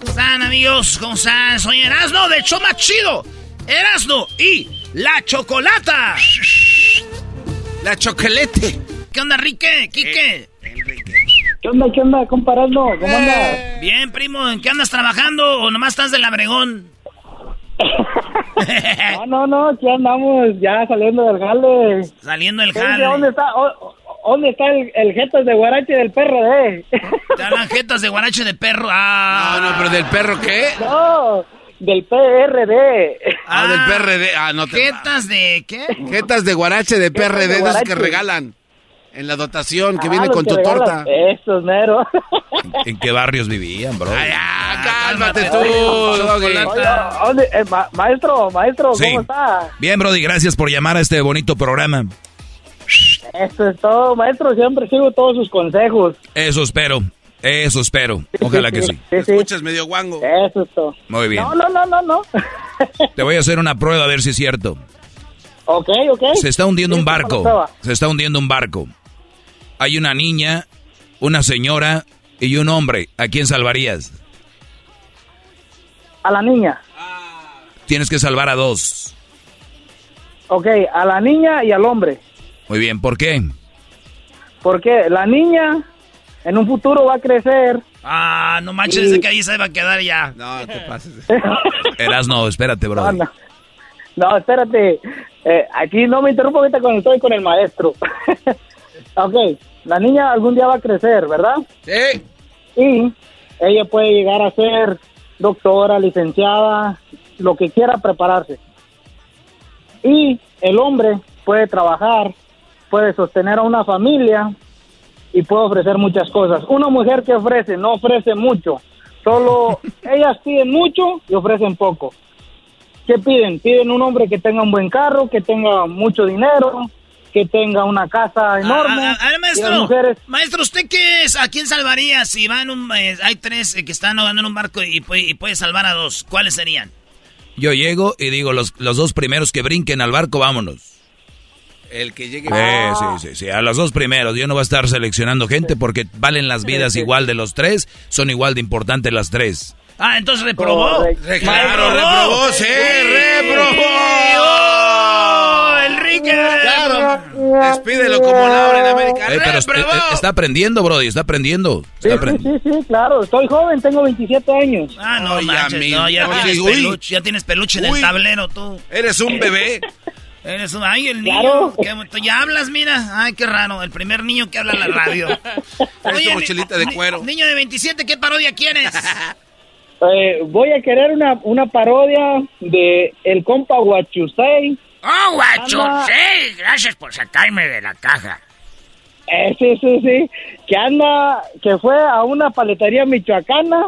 ¿Cómo están, amigos? ¿Cómo están? Soy Erasno del show más chido. Erasno y la chocolata. La chocolate. ¿Qué onda, Rique? ¿Quique? ¿Qué onda, qué onda, comparando? ¿Cómo andas? Bien, primo, ¿en qué andas trabajando o nomás estás del Abregón? (laughs) no, no, no, aquí andamos ya saliendo del jale. Saliendo del ¿Qué- jale. ¿Dónde está, o- dónde está el, el jetas de guarache del PRD? (laughs) Te hablan jetas de guarache de perro. Ah. No, no, pero del perro qué? no, del PRD. Ah, del PRD. Ah, no te ¿Jetas de qué? Jetas de guarache de Jetas PRD, de esos que regalan en la dotación, que Ah, viene con que tu torta. Eso, mero. ¿En qué barrios vivían, bro? Cálmate tú. Oye, ¿dónde- eh, ma- maestro, maestro, Sí. ¿cómo está? Bien, Brody, gracias por llamar a este bonito programa. Eso es todo, maestro. Siempre sigo todos sus consejos. Eso espero, eso espero. Ojalá que sí. Escuchas medio guango. Eso es todo. Muy bien. No, no, no, no, no. Te voy a hacer una prueba a ver si es cierto. ok, ok. Se está hundiendo un Sí, ¿cómo la barco. Se está hundiendo un barco. Hay una niña, una señora y un hombre. ¿A quién salvarías? A la niña. Tienes que salvar a dos. Ok, a la niña y al hombre. Muy bien, ¿por qué? Porque la niña en un futuro va a crecer. Ah, no manches, ese que ahí se va a quedar ya. No, te pases. (laughs) Espérate, No, Brody. no. No, espérate. Eh, aquí no me interrumpo ahorita cuando estoy con el maestro. (laughs) ok, la niña algún día va a crecer, ¿verdad? Sí. Y ella puede llegar a ser doctora, licenciada, lo que quiera prepararse. Y el hombre puede trabajar, puede sostener a una familia y puede ofrecer muchas cosas. Una mujer que ofrece, no ofrece mucho. Solo (laughs) ellas piden mucho y ofrecen poco. ¿Qué piden? Piden un hombre que tenga un buen carro, que tenga mucho dinero, que tenga una casa enorme. Ah, ah, a ver, Y las maestro, mujeres maestro, ¿usted qué es? ¿A quién salvaría si van un, eh, hay tres eh, que están ahogando en un barco y y puede salvar a dos? ¿Cuáles serían? Yo llego y digo, los, los dos primeros que brinquen al barco, vámonos. El que llegue. Sí, sí, sí, sí, a los dos primeros. Yo no voy a estar seleccionando gente porque valen las vidas (laughs) igual de los tres, son igual de importantes las tres. Ah, entonces reprobó. Correcto. Claro, reprobó, sí, ¡Oh, reprobó. Claro. Despídelo como Laura en América. Eh, pero ¡Reprobó! eh, está aprendiendo, Brody, está aprendiendo. Sí, Está sí, aprendiendo. sí, sí, claro. Estoy joven, tengo 27 años. Ah, no, Oye, manches, amigo. no, ya, Oye, tienes uy. peluche, ya tienes peluche en el tablero tú. Eres un bebé. Eres un... Ay, el niño. Claro. que- tú ya hablas, mira. Ay, qué raro. El primer niño que habla en la radio. (laughs) Eres tu mochilita de ni- cuero. Niño de 27, ¿qué parodia quieres? (laughs) Eh, voy a querer una, una parodia de El Compa Huachusei. ¡Oh, guacho! Anda. Sí, gracias por sacarme de la caja. Eh, sí, sí, sí. Que anda, que fue a una paletería michoacana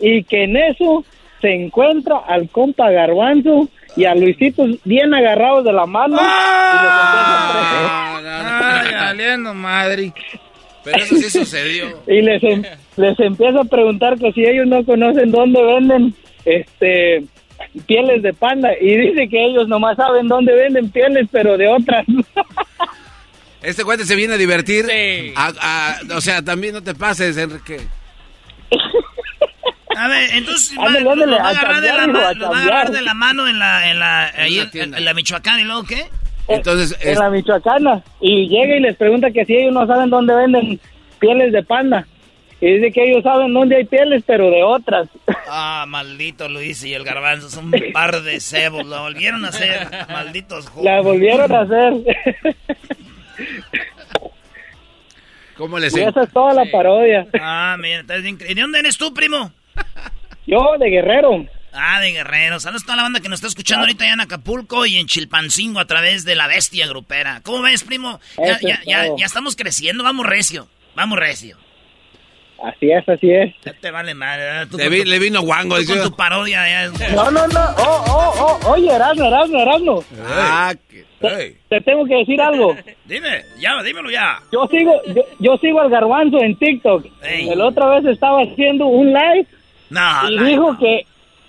y que en eso se encuentra al compa Garbanzo y a Luisito bien agarrados de la mano. No, no, no. Ay, madre. Pero eso sí sucedió. (laughs) Y les, em- les empieza a preguntar que si ellos no conocen dónde venden este pieles de panda y dice que ellos nomás saben dónde venden pieles pero de otras. (laughs) Este cuate se viene a divertir. Sí. A- a- o sea, también no te pases, Enrique. A ver, entonces (laughs) va, Ándale, lo- ándale, lo va a a agarrar de la cambiar, hijo, mano, a lo va a agarrar de la mano en la, en la, ahí en, la Michoacán y luego qué? Entonces, en es- la michoacana y llega y les pregunta que si ellos no saben dónde venden pieles de panda y dice que ellos saben dónde hay pieles pero de otras. (laughs) Ah, maldito Luis y el garbanzo, son un par de cebos, lo volvieron a hacer, malditos jóvenes. La volvieron a hacer. ¿cómo les y esa es toda la parodia. Ah, mira, estás bien cre- ¿Y de dónde eres tú, primo? Yo de Guerrero. Ah, de Guerrero. Saludos a toda la banda que nos está escuchando ahorita ya en Acapulco y en Chilpancingo a través de la bestia grupera. ¿Cómo ves, primo? Ya, ya, ya estamos creciendo, vamos recio. Vamos recio. Así es, así es. Ya te vale madre. Le, vi- tu- le vino guango. tú con tu parodia. ya- No, no, no. Oh, oh, oh. Oye, Erasmo, Erasmo, Erasmo. Ah, que- Te, te tengo que decir algo. (laughs) Dime, ya, dímelo ya. Yo sigo, yo, yo sigo al garbanzo en TikTok. El otra vez estaba haciendo un live No, y no, dijo no. que...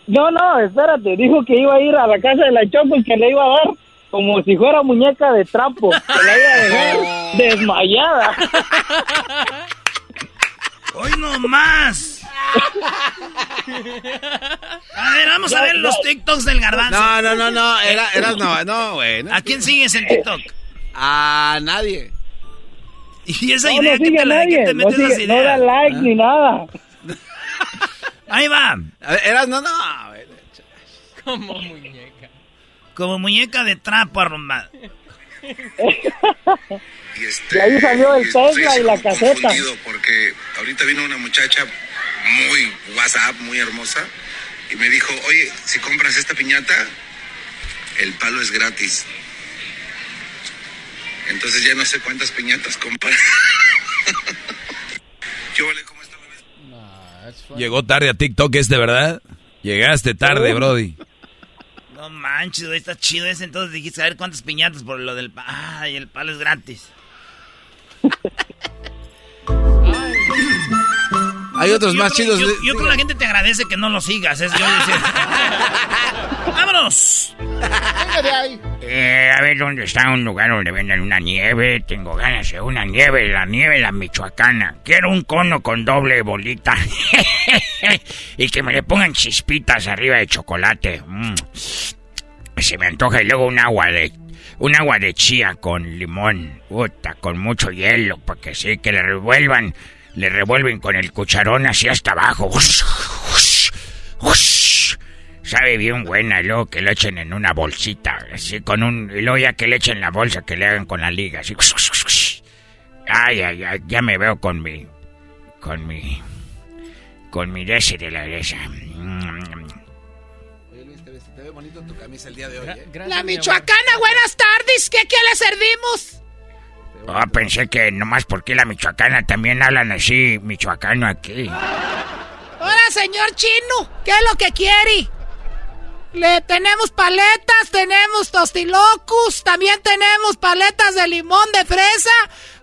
No, no, espérate. Dijo que iba a ir a la casa de la Choco y que le iba a dar como si fuera muñeca de trapo. Que la iba a dejar (laughs) desmayada. (laughs) Hoy no más. A ver, vamos a ver los TikToks del garbanzo. No, no, no, no. Era, eras no, no, güey. no. ¿A quién sigues en TikTok? A nadie. (laughs) Y esa No, idea no que te, la, nadie, que te no, metes esas sigue- no da ideas. like Ah. ni nada. (laughs) Ahí va. A ver, Eras, no, no. Como muñeca. Como muñeca de trapo arrumbada. Y ahí salió el Tesla y la caseta. porque ahorita vino una muchacha muy WhatsApp, muy hermosa, y me dijo, oye, si compras esta piñata, el palo es gratis. Entonces ya no sé cuántas piñatas comprar. (laughs) ¿Qué vale? ¿Cómo está? Llegó tarde a TikTok este, ¿verdad? Llegaste tarde, Brody. No manches, güey, está chido ese. Entonces dijiste, a ver cuántas piñatas por lo del... pa- Ay, el palo es gratis. (laughs) Hay otros Yo más creo- chidos. Yo, yo creo que la gente te agradece que no lo sigas. Es yo. (laughs) ¡Vámonos! Eh, a ver dónde está un lugar donde venden una nieve. Tengo ganas de una nieve, la nieve la michoacana. Quiero un cono con doble bolita. (laughs) y que me le pongan chispitas arriba de chocolate. Mm. Se me antoja y luego un agua de un agua de chía con limón, puta, con mucho hielo, porque sí que le revuelvan, le revuelven con el cucharón así hasta abajo. Ush, ush, ush. Sabe bien buena, y luego que lo echen en una bolsita, así con un... Y luego ya que le echen la bolsa, que le hagan con la liga, así... Ay, ay, ay, ya me veo con mi... Con mi... Con mi dese de la esa. Oye, Luis, te ves- te ve bonito tu camisa el día de hoy, ¿eh? La Michoacana, buenas tardes. ¿Qué, qué le servimos? Oh, pensé que nomás porque la michoacana también hablan así, michoacano aquí. Hola, señor chino. ¿Qué es lo que quiere? Le tenemos paletas, tenemos tostilocus, también tenemos paletas de limón, de fresa,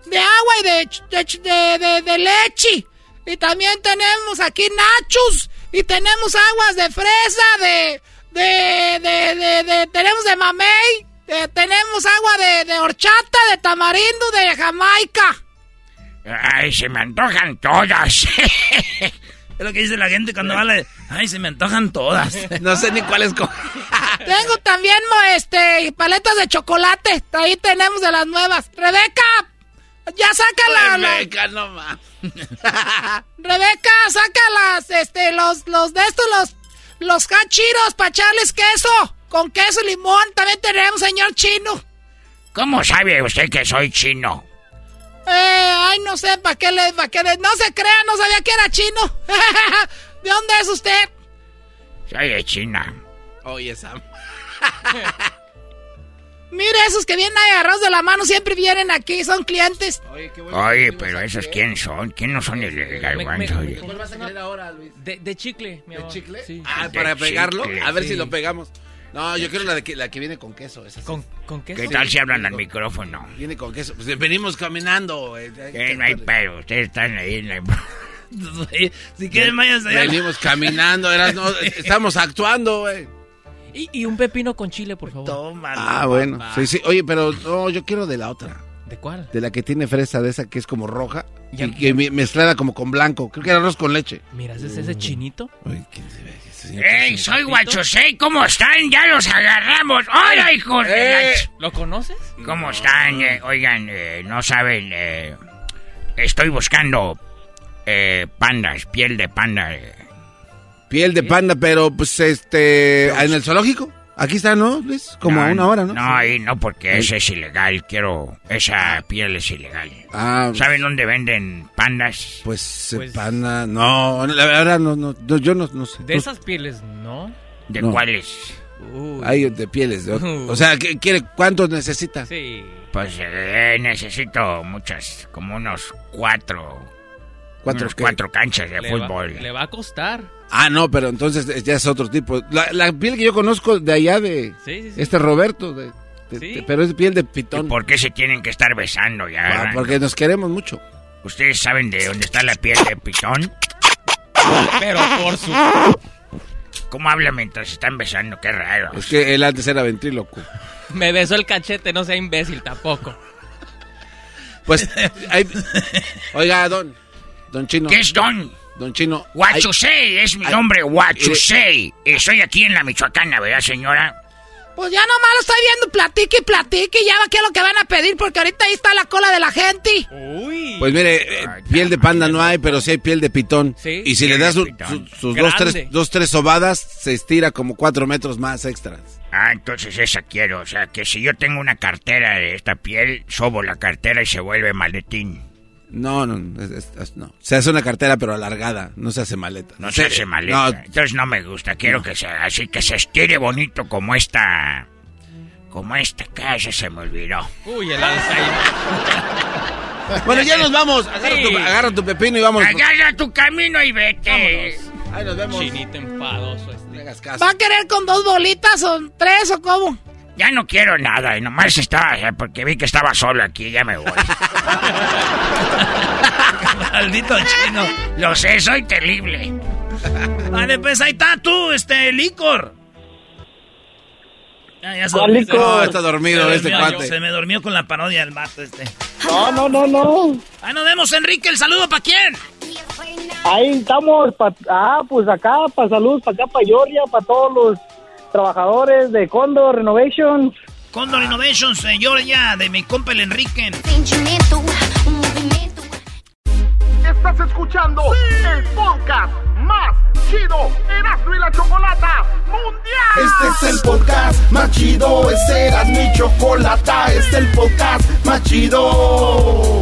de agua y de, de, de- de- leche. Y también tenemos aquí nachos y tenemos aguas de fresa, de, de, de, de- tenemos de mamey, de- tenemos agua de, de horchata, de tamarindo, de Jamaica. Ay, se me antojan todas. (laughs) Es lo que dice la gente cuando habla de... Ay, se me antojan todas. (laughs) No sé ni cuáles... (laughs) Tengo también este paletas de chocolate. Ahí tenemos de las nuevas. Rebeca, ya saca la- Rebeca, no más. Rebeca, saca las este los los de estos los los hachiros para echarles queso con queso y limón. También tenemos señor chino. ¿Cómo sabe usted que soy chino? Eh, ay, no sé para qué le para qué le- no se crea, no sabía que era chino. (laughs) ¿De dónde es usted? Soy de China. Oye, Sam. (laughs) Mire, esos que vienen ahí agarrados de la mano siempre vienen aquí, son clientes. Oye, pero esos quién son? ¿Quién no son el, el garbanzo? oye? ¿Cuál vas a querer ahora, Luis? De, de chicle, mi ¿De amor. chicle? Sí. Ah, De para pegarlo. chicle, A ver sí. si lo pegamos. No, yo quiero la, de que, la que viene con queso. Esa sí. ¿Con, queso? ¿Qué tal si hablan al micrófono? Viene con queso. Pues venimos caminando. eh, Eh, no hay pero, ustedes están ahí en la... (laughs) si quieren, váyanse allá. Venimos caminando. eras- no, (laughs) estamos actuando, güey. Y, y un pepino con chile, por favor. Toma. Ah, bueno. Sí, sí. Oye, pero no, yo quiero de la otra. ¿De cuál? De la que tiene fresa, de esa que es como roja. Y que me- mezclada como con blanco. Creo que era arroz con leche. Mira, ¿ese es ese chinito? ¡Ey, soy Guachosei! ¿Cómo están? ¡Ya los agarramos! ¡Hola, hijos de la Eh, ¿Lo conoces? ¿Cómo están? Eh, oigan, eh, no saben, eh, estoy buscando eh, pandas, piel de panda. eh. Piel de panda, pero pues este. ¿En el zoológico? Aquí está, ¿no, Luis? Como a una hora, ¿no? No, ahí no, porque ese es ilegal. Quiero. Esa piel es ilegal. Ah, ¿Saben dónde venden pandas? pues, eh, Pues- panda. No, la verdad, no, no, no, yo no, no sé. De esas pieles, ¿no? ¿De No. cuáles? Hay de pieles. O sea, ¿qué quiere? ¿Cuántos necesita? Sí. Pues eh, necesito muchas, como unos cuatro. ¿Cuatro unos qué? cuatro canchas de Le va, fútbol. le va a costar. Ah, no, pero entonces ya es otro tipo. La, la piel que yo conozco de allá de Sí, sí, sí. este Roberto, de, de- ¿Sí? de- pero es piel de ¿Y pitón. por qué se tienen que estar besando ya? Ah, porque nos queremos mucho. ¿Ustedes saben de dónde está la piel de pitón? Pero por su... ¿Cómo habla mientras están besando? Qué raro. Es que él antes era ventríloco. Me besó el cachete, no sea imbécil tampoco. Pues, hay- oiga, don, don Chino. ¿Qué es Don? Don Chino. Huachusei, es mi ay, nombre, Huachusei. Estoy aquí en la Michoacana, ¿verdad, señora? Pues ya nomás lo estoy viendo, platique y platique, ya va qué es lo que van a pedir, porque ahorita ahí está la cola de la gente. Pues mire, eh, piel de panda no hay, pero sí hay piel de pitón. Y si le das su- su- sus dos tres, dos, tres sobadas, se estira como cuatro metros más extras. Ah, entonces esa quiero. O sea, que si yo tengo una cartera de esta piel, sobo la cartera y se vuelve maletín. No, no, es- es- es- no. Se hace una cartera, pero alargada, no se hace maleta. No se hace maleta. No, Entonces no me gusta. Quiero que sea así, que se estire bonito como esta... Como esta casa se me olvidó. Uy, el Alzheimer. Bueno, ya nos vamos. Agarra, Sí. tu, agarra tu pepino y vamos. Agarra tu camino y vete. Ahí nos vemos. Chinito enfadoso este. ¿Va a querer con dos bolitas o tres o cómo? Ya no quiero nada. Y nomás estaba... eh, Porque vi que estaba solo aquí. Ya me voy. (laughs) Maldito chino. Lo sé, soy terrible. Vale, pues ahí está tú, este, licor. Ya, ya se ¿Cuál durmió. licor? No, está dormido Se este cuate. Se me durmió con la parodia del vato este. No, no, no, no. Ahí nos vemos, Enrique. ¿El saludo para quién? Ahí estamos, pa- ah, pues acá, para salud, para acá, para Georgia, para todos los trabajadores de Condor Renovation. Condor Innovations, eh, Georgia, de mi compa el Enrique. Estás escuchando el podcast más chido Erasmo y la Chocolata Mundial. Este es el podcast más chido, este era mi chocolata, este es el podcast más chido.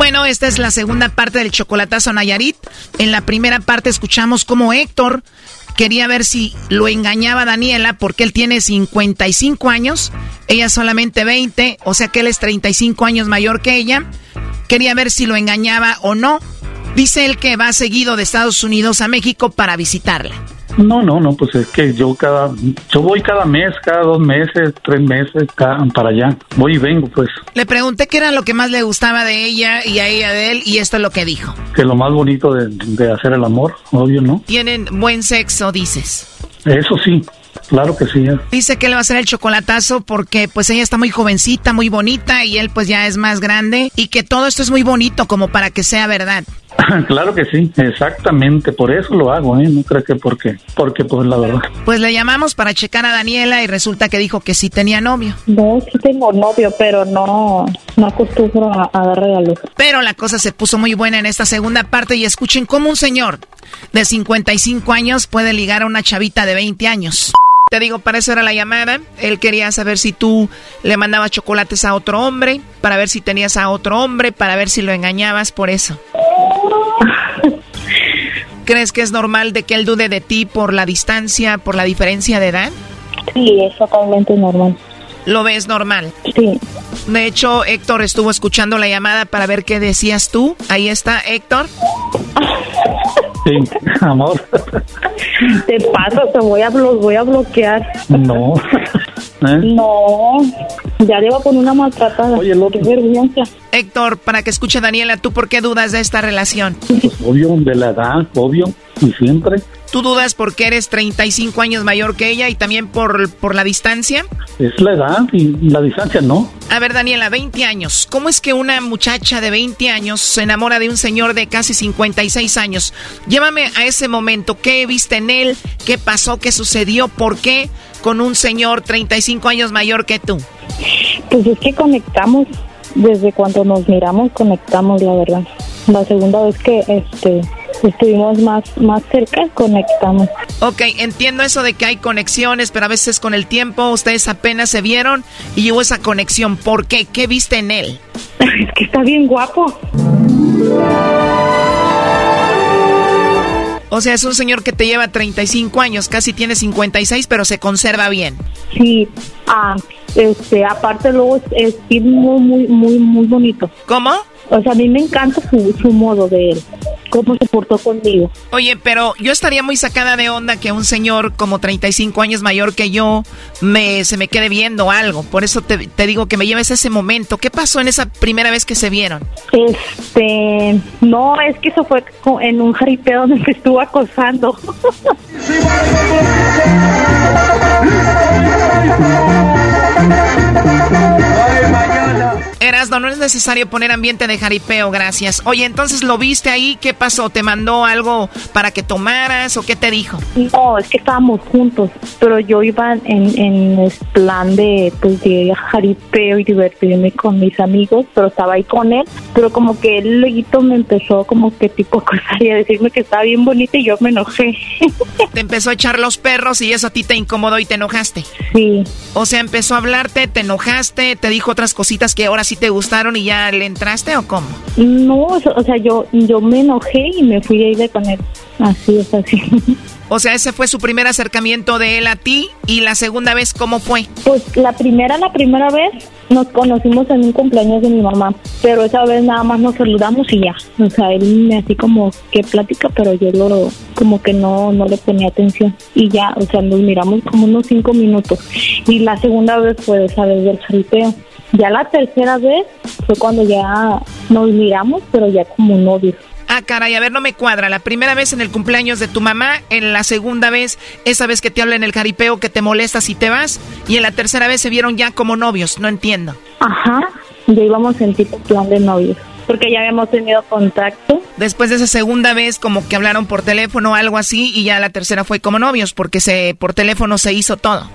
Bueno, esta es la segunda parte del chocolatazo Nayarit. En la primera parte escuchamos cómo Héctor quería ver si lo engañaba Daniela porque él tiene 55 años, ella solamente 20, o sea que él es 35 años mayor que ella. Quería ver si lo engañaba o no. Dice él que va seguido de Estados Unidos a México para visitarla. No, no, no, pues es que yo cada, yo voy cada mes, cada dos meses, tres meses, cada- para allá. Voy y vengo, pues, Le pregunté qué era lo que más le gustaba de ella y a ella de él y esto es lo que dijo. que lo más bonito de, de hacer el amor, obvio, ¿no? Tienen buen sexo, dices. Eso sí, claro que sí. ¿eh? Dice que él va a hacer el chocolatazo porque pues ella está muy jovencita, muy bonita y él pues ya es más grande y que todo esto es muy bonito como para que sea verdad. (laughs) claro que sí, exactamente, por eso lo hago, ¿eh? No creo que porque, porque pues la verdad. Pues le llamamos para checar a Daniela y resulta que dijo que sí tenía novio. No, sí tengo novio, pero no, no acostumbro a, a dar regalos. Pero la cosa se puso muy buena en esta segunda parte y escuchen cómo un señor de 55 años puede ligar a una chavita de 20 años. Te digo, para eso era la llamada. Él quería saber si tú le mandabas chocolates a otro hombre, para ver si tenías a otro hombre, para ver si lo engañabas por eso. (laughs) ¿Crees que es normal de que él dude de ti por la distancia, por la diferencia de edad? Sí, es totalmente normal. ¿Lo ves normal? Sí. De hecho, Héctor estuvo escuchando la llamada para ver qué decías tú. Ahí está, Héctor. (laughs) Sí, amor. Te paso, te voy a, blo- voy a bloquear. No. (laughs) ¿Eh? No, ya llevo con una maltratada. Oye, Qué vergüenza. Héctor, para que escuche Daniela, ¿tú por qué dudas de esta relación? Pues obvio, de la edad, obvio, y siempre. ¿Tú dudas porque eres 35 años mayor que ella y también por, por la distancia? Es la edad y la distancia no. A ver, Daniela, 20 años. ¿Cómo es que una muchacha de 20 años se enamora de un señor de casi 56 años? Llévame a ese momento. ¿Qué viste en él? ¿Qué pasó? ¿Qué sucedió? ¿Por qué con un señor 35 años mayor que tú? Pues es que conectamos, desde cuando nos miramos conectamos, la verdad. La segunda vez que este estuvimos más, más cerca, conectamos. Ok, entiendo eso de que hay conexiones, pero a veces con el tiempo ustedes apenas se vieron y hubo esa conexión. ¿Por qué? ¿Qué viste en él? (laughs) Es que está bien guapo. O sea, es un señor que te lleva 35 años, casi tiene 56, pero se conserva bien. Sí, ah, este, aparte luego es, es muy, muy, muy, muy bonito. ¿Cómo? O sea, a mí me encanta su, su modo de él, cómo se portó conmigo. Oye, pero yo estaría muy sacada de onda que un señor como 35 años mayor que yo me, se me quede viendo algo. Por eso te, te digo que me lleves a ese momento. ¿Qué pasó en esa primera vez que se vieron? Este, no, es que eso fue en un jaripeo donde me estuvo acosando. (laughs) Erasno, no es necesario poner ambiente de jaripeo, gracias. Oye, entonces lo viste ahí, ¿qué pasó? ¿Te mandó algo para que tomaras o qué te dijo? No, es que estábamos juntos, pero yo iba en, en el plan de, pues, de jaripeo y divertirme con mis amigos, pero estaba ahí con él, pero como que él luego me empezó como que tipo a acosar y a decirme que estaba bien bonita y yo me enojé. Te empezó a echar los perros y eso a ti te incomodó y te enojaste. Sí. O sea, empezó a hablarte, te enojaste, te dijo otras cositas que ahora sí te gustaron y ya le entraste o cómo? No, o sea, yo, yo me enojé y me fui a ir de con él. Así es, así. O sea, ese fue su primer acercamiento de él a ti y la segunda vez, ¿cómo fue? Pues la primera, la primera vez nos conocimos en un cumpleaños de mi mamá, pero esa vez nada más nos saludamos y ya. O sea, él me así como que plática, pero yo lo como que no no le ponía atención y ya, o sea, nos miramos como unos cinco minutos. Y la segunda vez fue esa vez del jaripeo. Ya la tercera vez fue cuando ya nos miramos, pero ya como novios. Ah, caray, a ver, no me cuadra. La primera vez en el cumpleaños de tu mamá, en la segunda vez, esa vez que te habla en el jaripeo que te molestas y te vas, y en la tercera vez se vieron ya como novios, no entiendo. Ajá, ya íbamos en tipo plan de novios, porque ya habíamos tenido contacto. Después de esa segunda vez, como que hablaron por teléfono algo así, y ya la tercera fue como novios, porque se por teléfono se hizo todo.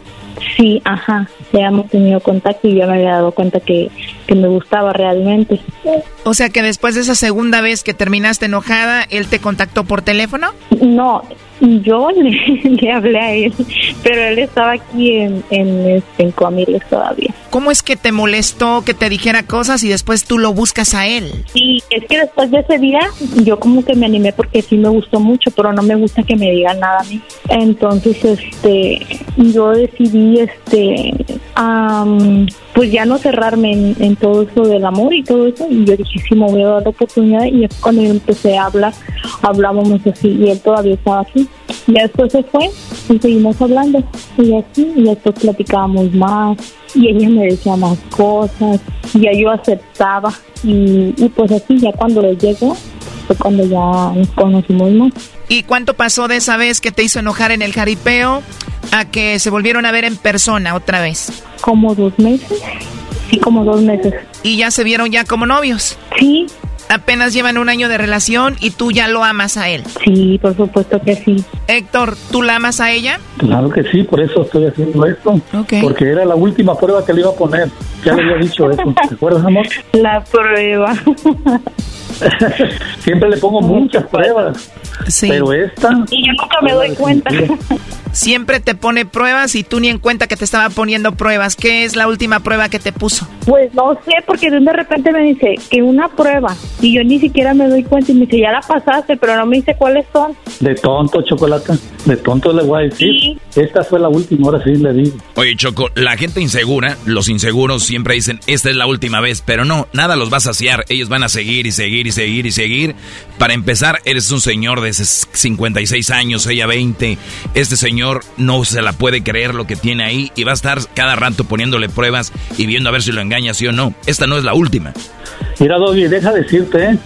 Sí, ajá, ya hemos tenido contacto y ya me había dado cuenta que, que me gustaba realmente. O sea que después de esa segunda vez que terminaste enojada, él te contactó por teléfono. No, yo (laughs) le, le hablé a él, pero él estaba aquí en, en, este, en Coamiles todavía. ¿Cómo es que te molestó que te dijera cosas y después tú lo buscas a él? Y es que después de ese día yo como que me animé porque sí me gustó mucho, pero no me gusta que me digan nada a mí. Entonces, este, yo decidí, este, am, pues ya no cerrarme en, todo eso del amor y todo eso. Y yo dije, sí, me voy a dar la oportunidad. Y es cuando yo empecé a hablar, hablábamos así y él todavía estaba aquí. Y después se fue y seguimos hablando. Y así, y después platicábamos más. Y ella me decía más cosas. Y ya yo aceptaba. Y, y pues así, ya cuando le llegó, fue cuando ya nos conocimos más. ¿Y cuánto pasó de esa vez que te hizo enojar en el jaripeo a que se volvieron a ver en persona otra vez? Como dos meses. Sí, como dos meses. ¿Y ya se vieron ya como novios? Sí. Apenas llevan un año de relación y tú ya lo amas a él. Sí, por supuesto que sí. Héctor, ¿tú la amas a ella? Claro que sí, por eso estoy haciendo esto. Porque era la última prueba que le iba a poner. Ya le había dicho eso. ¿Te acuerdas, amor? (laughs) La prueba. (laughs) Siempre le pongo muchas pruebas. Sí. Pero esta. Y yo nunca me doy cuenta. (laughs) Siempre te pone pruebas y tú ni en cuenta que te estaba poniendo pruebas. ¿Qué es la última prueba que te puso? Pues no sé, porque de repente me dice que una prueba y yo ni siquiera me doy cuenta y me dice, ya la pasaste, pero no me dice cuáles son. De tonto, chocolate. De tonto le voy a decir. Esta fue la última, ahora sí le digo. Oye, Choco, la gente insegura, los inseguros siempre dicen, esta es la última vez, pero no, nada los va a saciar. Ellos van a seguir y seguir y seguir y seguir. Para empezar, eres un señor de 56 años, ella 20. Este señor no se la puede creer lo que tiene ahí y va a estar cada rato poniéndole pruebas y viendo a ver si lo engaña sí o no. Esta no es la última. Mira, Doggy, deja decirte, ¿eh?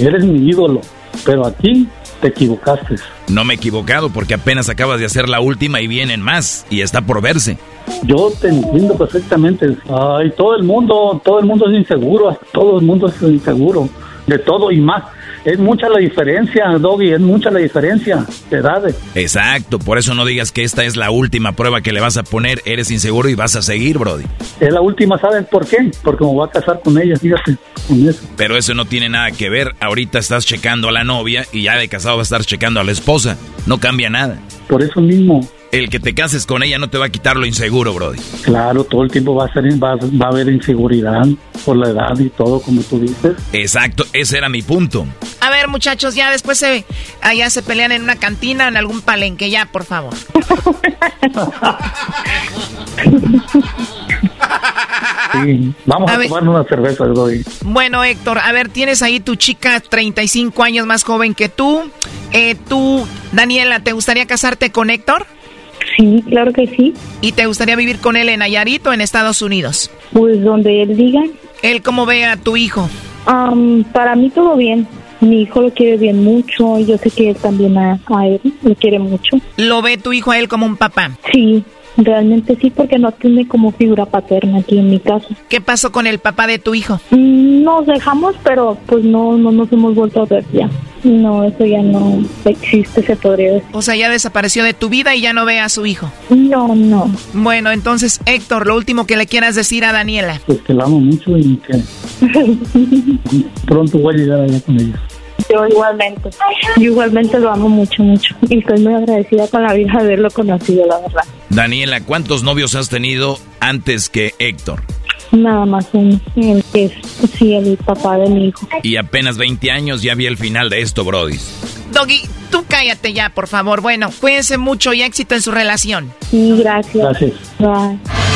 eres mi ídolo. Pero aquí te equivocaste. No me he equivocado porque apenas acabas de hacer la última y vienen más y está por verse. Yo te entiendo perfectamente. Ay, todo el mundo, todo el mundo es inseguro, todo el mundo es inseguro de todo y más. Es mucha la diferencia, Doggy, es mucha la diferencia de edades. Exacto, por eso no digas que esta es la última prueba que le vas a poner, eres inseguro y vas a seguir, Brody. Es la última, ¿sabes por qué? Porque me voy a casar con ella, fíjate, con eso. Pero eso no tiene nada que ver, ahorita estás checando a la novia y ya de casado vas a estar checando a la esposa, no cambia nada. Por eso mismo, El que te cases con ella no te va a quitar lo inseguro, Brody. claro, todo el tiempo va a ser, va, va a haber inseguridad por la edad y todo, como tú dices. Exacto, ese era mi punto. A ver, muchachos, ya después se, allá se pelean en una cantina o en algún palenque, ya, por favor. (laughs) Sí, vamos A a, tomar una cerveza, Doggy. Bueno, Héctor, a ver, tienes ahí tu chica 35 años más joven que tú. Eh, tú, Daniela, ¿te gustaría casarte con Héctor? Sí, claro que sí. ¿Y te gustaría vivir con él en Nayarit o en Estados Unidos? Pues donde él diga. ¿Él cómo ve a tu hijo? Am, para mí todo bien. Mi hijo lo quiere bien mucho y yo sé que él también a, a él lo quiere mucho. ¿Lo ve tu hijo a él como un papá? Sí, realmente sí, porque no tiene como figura paterna aquí en mi casa. ¿Qué pasó con el papá de tu hijo? Mm, Nos dejamos, pero pues no, no nos hemos vuelto a ver ya. No, eso ya no existe, se podría decir. O sea, ya desapareció de tu vida y ya no ve a su hijo. No, no. Bueno, entonces, Héctor, lo último que le quieras decir a Daniela. Pues que la amo mucho y que (laughs) pronto voy a llegar allá con ella. Yo igualmente. Yo igualmente lo amo mucho, mucho. Y estoy muy agradecida con la vida de haberlo conocido, la verdad. Daniela, ¿cuántos novios has tenido antes que Héctor? Nada más un, el que es, sí, el papá de mi hijo. Y apenas 20 años ya vi el final de esto, Brody. Doggy, tú cállate ya, por favor. Bueno, cuídense mucho y éxito en su relación. Sí, gracias. Gracias. Bye.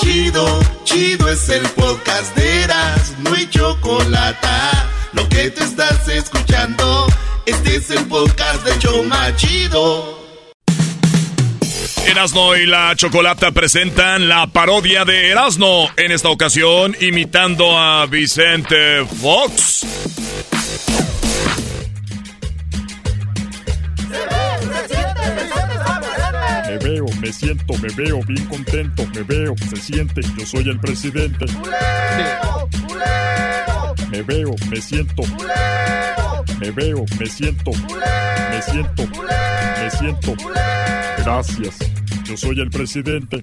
Chido, chido es el podcast de Eras, no hay chocolate. Lo que te estás escuchando, este es el podcast de Choma Chido. Erasno y la Chocolata presentan la parodia de Erasno, en esta ocasión imitando a Vicente Fox. Me siento, me veo bien contento, me veo, se siente, yo soy el presidente. Me veo, me siento. Me veo, me siento. Me siento. Me siento. Gracias. Yo soy el presidente.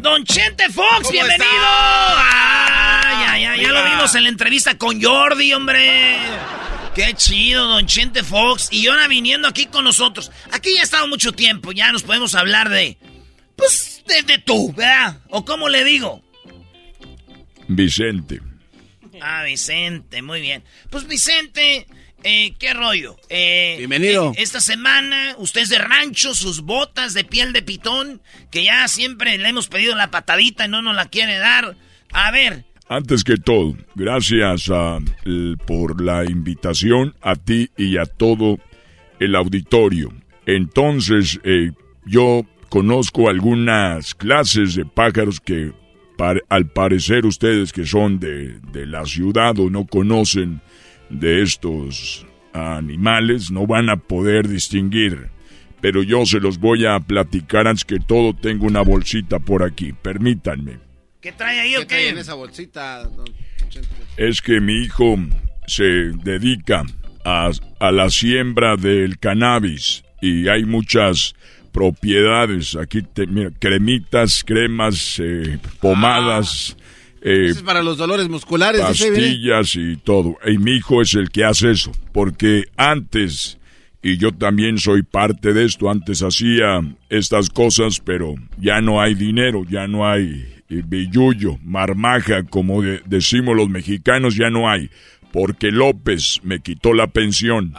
Don Chente Fox, bienvenido. Ay, ay, ay, ya lo vimos en la entrevista con Jordi, hombre. Qué chido, Don Chente Fox. Y ahora viniendo aquí con nosotros. Aquí ya ha estado mucho tiempo, ya nos podemos hablar de... Pues, de, de tú, ¿verdad? ¿O cómo le digo? Vicente. Ah, Vicente, muy bien. Pues Vicente, eh, ¿qué rollo? Eh, Bienvenido. eh, esta semana, usted es de rancho, sus botas de piel de pitón, que ya siempre le hemos pedido la patadita y no nos la quiere dar. A ver, Antes que todo, gracias a, por la invitación a ti y a todo el auditorio. Entonces, eh, yo conozco algunas clases de pájaros que al parecer ustedes que son de, de la ciudad o no conocen de estos animales no van a poder distinguir. Pero yo se los voy a platicar antes que todo. Tengo una bolsita por aquí. Permítanme. ¿Qué trae ahí o ¿Qué trae en esa bolsita? don es que mi hijo se dedica a, a la siembra del cannabis y hay muchas propiedades. Aquí, te, mira, cremitas, cremas, eh, pomadas. eh, Eso es para los dolores musculares. pastillas y todo. Y mi hijo es el que hace eso, porque antes, y yo también soy parte de esto, antes hacía estas cosas, pero ya no hay dinero, ya no hay eh, billullo, marmaja, como de- decimos los mexicanos, ya no hay, porque López me quitó la pensión.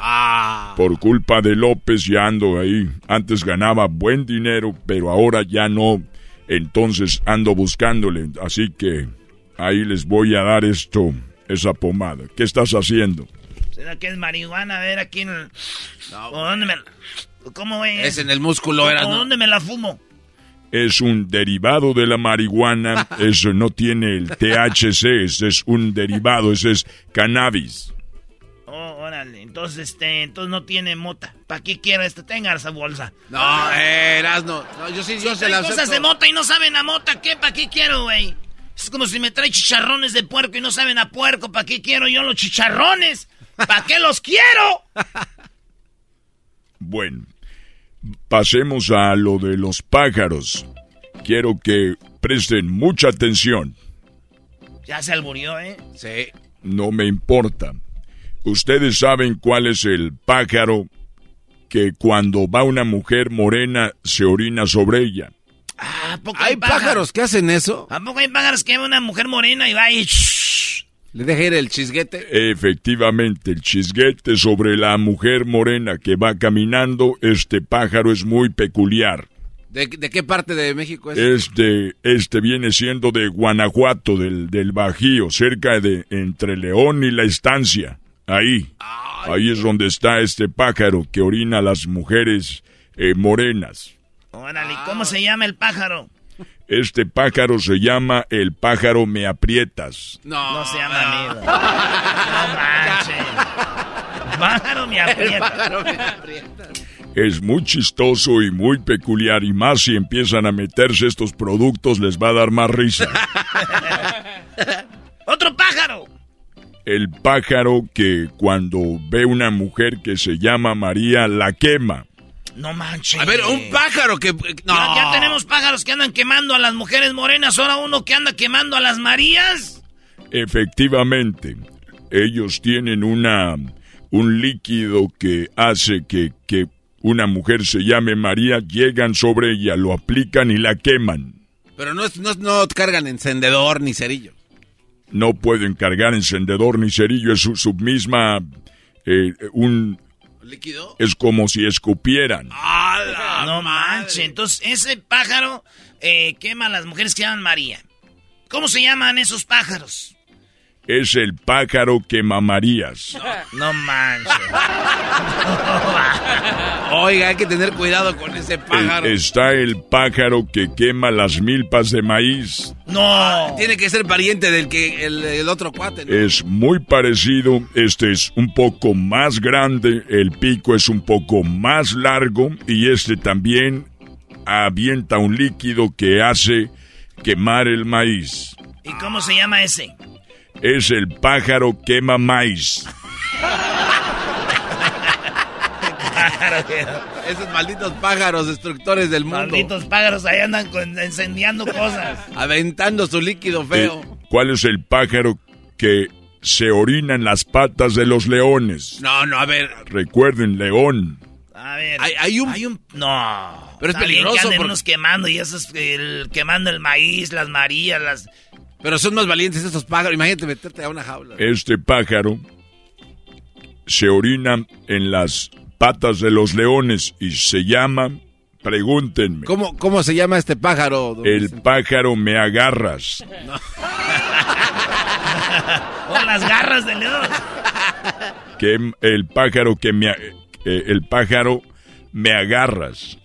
Por culpa de López ya ando ahí. Antes ganaba buen dinero, pero ahora ya no. Entonces ando buscándole. Así que ahí les voy a dar esto, esa pomada. ¿Qué estás haciendo? ¿Será que es marihuana? A ver, aquí en el... ¿O dónde me la- ¿Cómo es? Es en el músculo, era, ¿O ¿no? dónde me la fumo? Es un derivado de la marihuana. (laughs) Eso no tiene el THC. Ese es un derivado. Ese es cannabis. Oh, órale. Entonces, este, entonces no tiene mota. ¿Para qué quiero esto? Tenga esa bolsa. No, eras no. no. Yo sí, yo se Trae la cosas acepto. de mota y no saben a mota. ¿Qué? ¿Para qué quiero, güey? Es como si me trae chicharrones de puerco y no saben a puerco. ¿Para qué quiero yo los chicharrones? ¿Para qué los quiero? (laughs) Bueno, pasemos a lo de los pájaros. Quiero que presten mucha atención. Ya se alburió, ¿eh? Sí. No me importa. Ustedes saben cuál es el pájaro que cuando va una mujer morena se orina sobre ella. ¿A poco ¿Hay pájaros que hacen eso? ¿A poco hay pájaros que ve una mujer morena y va y... ¿Le deja ir el chisguete? Efectivamente, el chisguete sobre la mujer morena que va caminando, este pájaro es muy peculiar. ¿De, de qué parte de México es? Este, este viene siendo de Guanajuato, del, del Bajío, cerca de entre León y la estancia. Ahí. Ahí es donde está este pájaro que orina a las mujeres eh, morenas. Órale, ¿cómo se llama el pájaro? Este pájaro se llama el pájaro me aprietas. No, no se llama amigo. No manches. Pájaro me aprieta. Es muy chistoso y muy peculiar y más si empiezan a meterse estos productos les va a dar más risa. (laughs) ¡Otro pájaro! El pájaro que cuando ve una mujer que se llama María la quema. No manches. A ver, un pájaro que... No. Ya, ya tenemos pájaros que andan quemando a las mujeres morenas, ahora uno que anda quemando a las Marías. Efectivamente, ellos tienen una un líquido que hace que, que una mujer se llame María, llegan sobre ella, lo aplican y la queman. Pero no, no, no cargan encendedor ni cerillo. No pueden cargar encendedor ni cerillo, es su, su misma... eh, un, ¿Líquido? es como si escupieran. no manches. Entonces, ese pájaro eh, quema a las mujeres que llaman María. ¿Cómo se llaman esos pájaros? Es el pájaro que mamarías. No manches. Oiga, hay que tener cuidado con ese pájaro. Eh, está el pájaro que quema las milpas de maíz. No. Tiene que ser pariente del que el, el otro cuate. ¿no? Es muy parecido, este es un poco más grande, el pico es un poco más largo y este también avienta un líquido que hace quemar el maíz. ¿Y cómo se llama ese? Es el pájaro quema maíz. (laughs) Esos malditos pájaros destructores del mundo. Malditos pájaros ahí andan con- encendiendo cosas. (laughs) Aventando su líquido Eh, feo. ¿Cuál es el pájaro que se orina en las patas de los leones? No, no, a ver. Recuerden, león. A ver. Hay, hay un... No. Pero es peligroso que anden porque- unos quemando y esos el, quemando el maíz, las marías, las... Pero son más valientes estos pájaros. Imagínate meterte a una jaula. Este pájaro se orina en las patas de los leones y se llama, pregúntenme, ¿Cómo, ¿Cómo se llama este pájaro? don el Vicente? pájaro me agarras. (laughs) (laughs) Con las garras de león. Que el pájaro que me eh, el pájaro me agarras.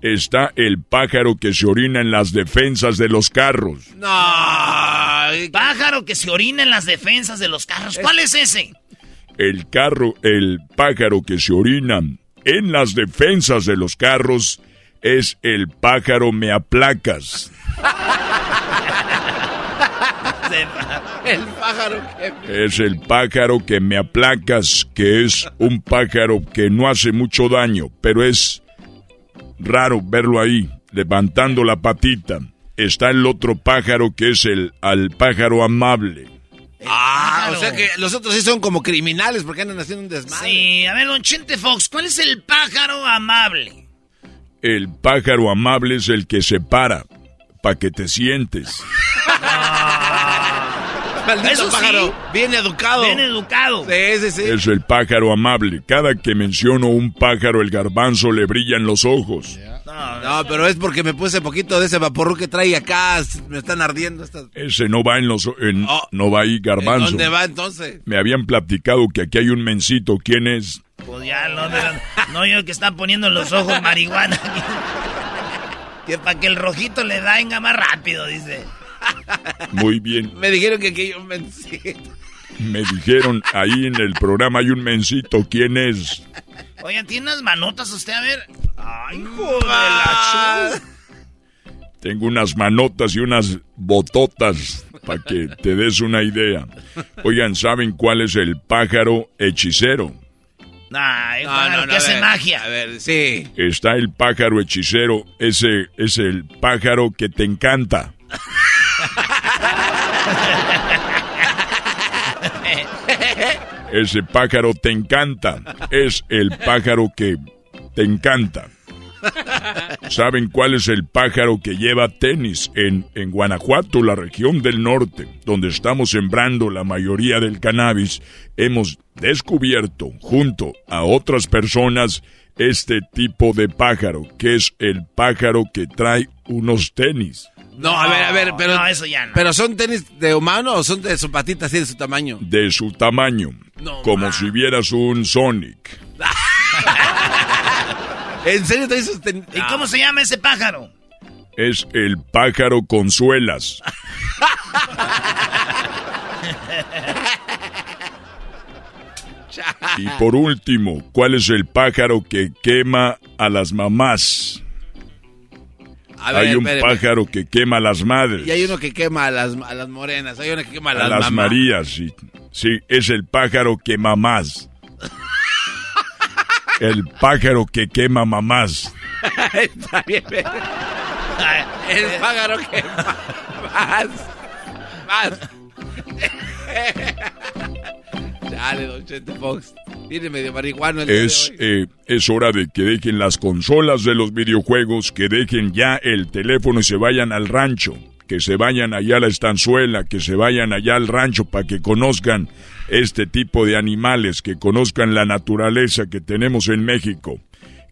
Está el pájaro que se orina en las defensas de los carros. No. Pájaro que se orina en las defensas de los carros. ¿Cuál es ese? El carro, el pájaro que se orina en las defensas de los carros es el pájaro me aplacas. El pájaro que... Es el pájaro que me aplacas, que es un pájaro que no hace mucho daño, pero es raro verlo ahí, levantando la patita. Está el otro pájaro que es el al pájaro amable. Ah, o sea que los otros sí son como criminales porque andan haciendo un desmadre. Sí, a ver, don Chente Fox, ¿cuál es el pájaro amable? El pájaro amable es el que se para para que te sientes. (laughs) Maldito Eso sí. pájaro, bien educado. Bien educado. Sí, sí, sí. Es el pájaro amable. Cada que menciono un pájaro, el garbanzo le brillan los ojos. No, pero es porque me puse poquito de ese vaporru que trae acá. Me están ardiendo estas. Ese no va en los... en- no va ahí, garbanzo. ¿En dónde va entonces? Me habían platicado que aquí hay un mencito. ¿Quién es? Pues ya, no, no, no yo que está poniendo los ojos marihuana. (laughs) que para que el rojito le venga más rápido, dice. Muy bien. Me dijeron que aquí hay un mencito. Me dijeron, ahí en el programa hay un mencito. ¿Quién es? Oigan, ¿tiene unas manotas usted? A ver. Ay, hijo de la chu. Tengo unas manotas y unas bototas para que te des una idea. Oigan, ¿saben cuál es el pájaro hechicero? Ay, No, pájaro no, no, que hace ver, magia. A ver, sí. Está el pájaro hechicero. Ese es el pájaro que te encanta. Ese pájaro te encanta. Es el pájaro que te encanta. ¿Saben cuál es el pájaro que lleva tenis en, en Guanajuato, la región del norte, donde estamos sembrando la mayoría del cannabis? Hemos descubierto, junto a otras personas, este tipo de pájaro, que es el pájaro que trae unos tenis. No, a ver, a ver, pero. no, eso ya no. ¿Pero son tenis de humano o son de su patita así de su tamaño? De su tamaño, No, como si vieras un Sonic. (laughs) ¿En serio traes sus tenis? ¿Y cómo se llama ese pájaro? Es el pájaro con suelas. (laughs) Y por último, ¿cuál es el pájaro que quema a las mamás? A ver, Hay un espéreme. pájaro que quema a las madres, Y hay uno que quema a las, a las morenas, hay uno que quema a a las, las mamás. Marías. Sí, sí, es el pájaro que mamás. El pájaro que quema mamás. (laughs) Está bien, pero- El pájaro que más. Más. Dale, don Chente Fox. Tiene medio marihuano el día de Es, hoy. eh, es hora de que dejen las consolas de los videojuegos, que dejen ya el teléfono y se vayan al rancho, que se vayan allá a la estanzuela, que se vayan allá al rancho para que conozcan este tipo de animales, que conozcan la naturaleza que tenemos en México,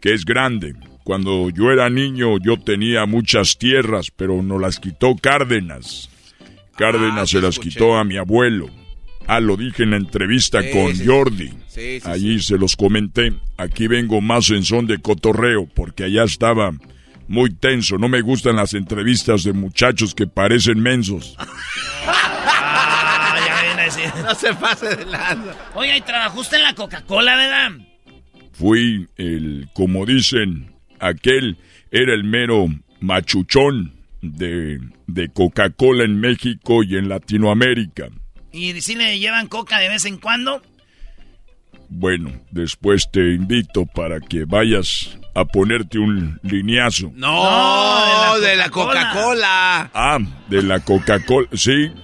que es grande. Cuando yo era niño yo tenía muchas tierras, pero nos las quitó Cárdenas. Cárdenas Ah, se las escuché. quitó a mi abuelo. Ah, lo dije en la entrevista Sí, con sí. Jordi. Sí, sí, Allí se los comenté. Aquí vengo más en son de cotorreo porque allá estaba muy tenso. No me gustan las entrevistas de muchachos que parecen mensos. (laughs) Ah. No se pase de. Oiga, y trabajó usted en la Coca-Cola, ¿verdad? Fui el, como dicen, aquel era el mero machuchón de, de Coca-Cola en México y en Latinoamérica. ¿Y si le llevan coca de vez en cuando? Bueno, después te invito para que vayas a ponerte un lineazo. No, de la Coca-Cola. Ah, de la Coca-Cola, sí. (laughs)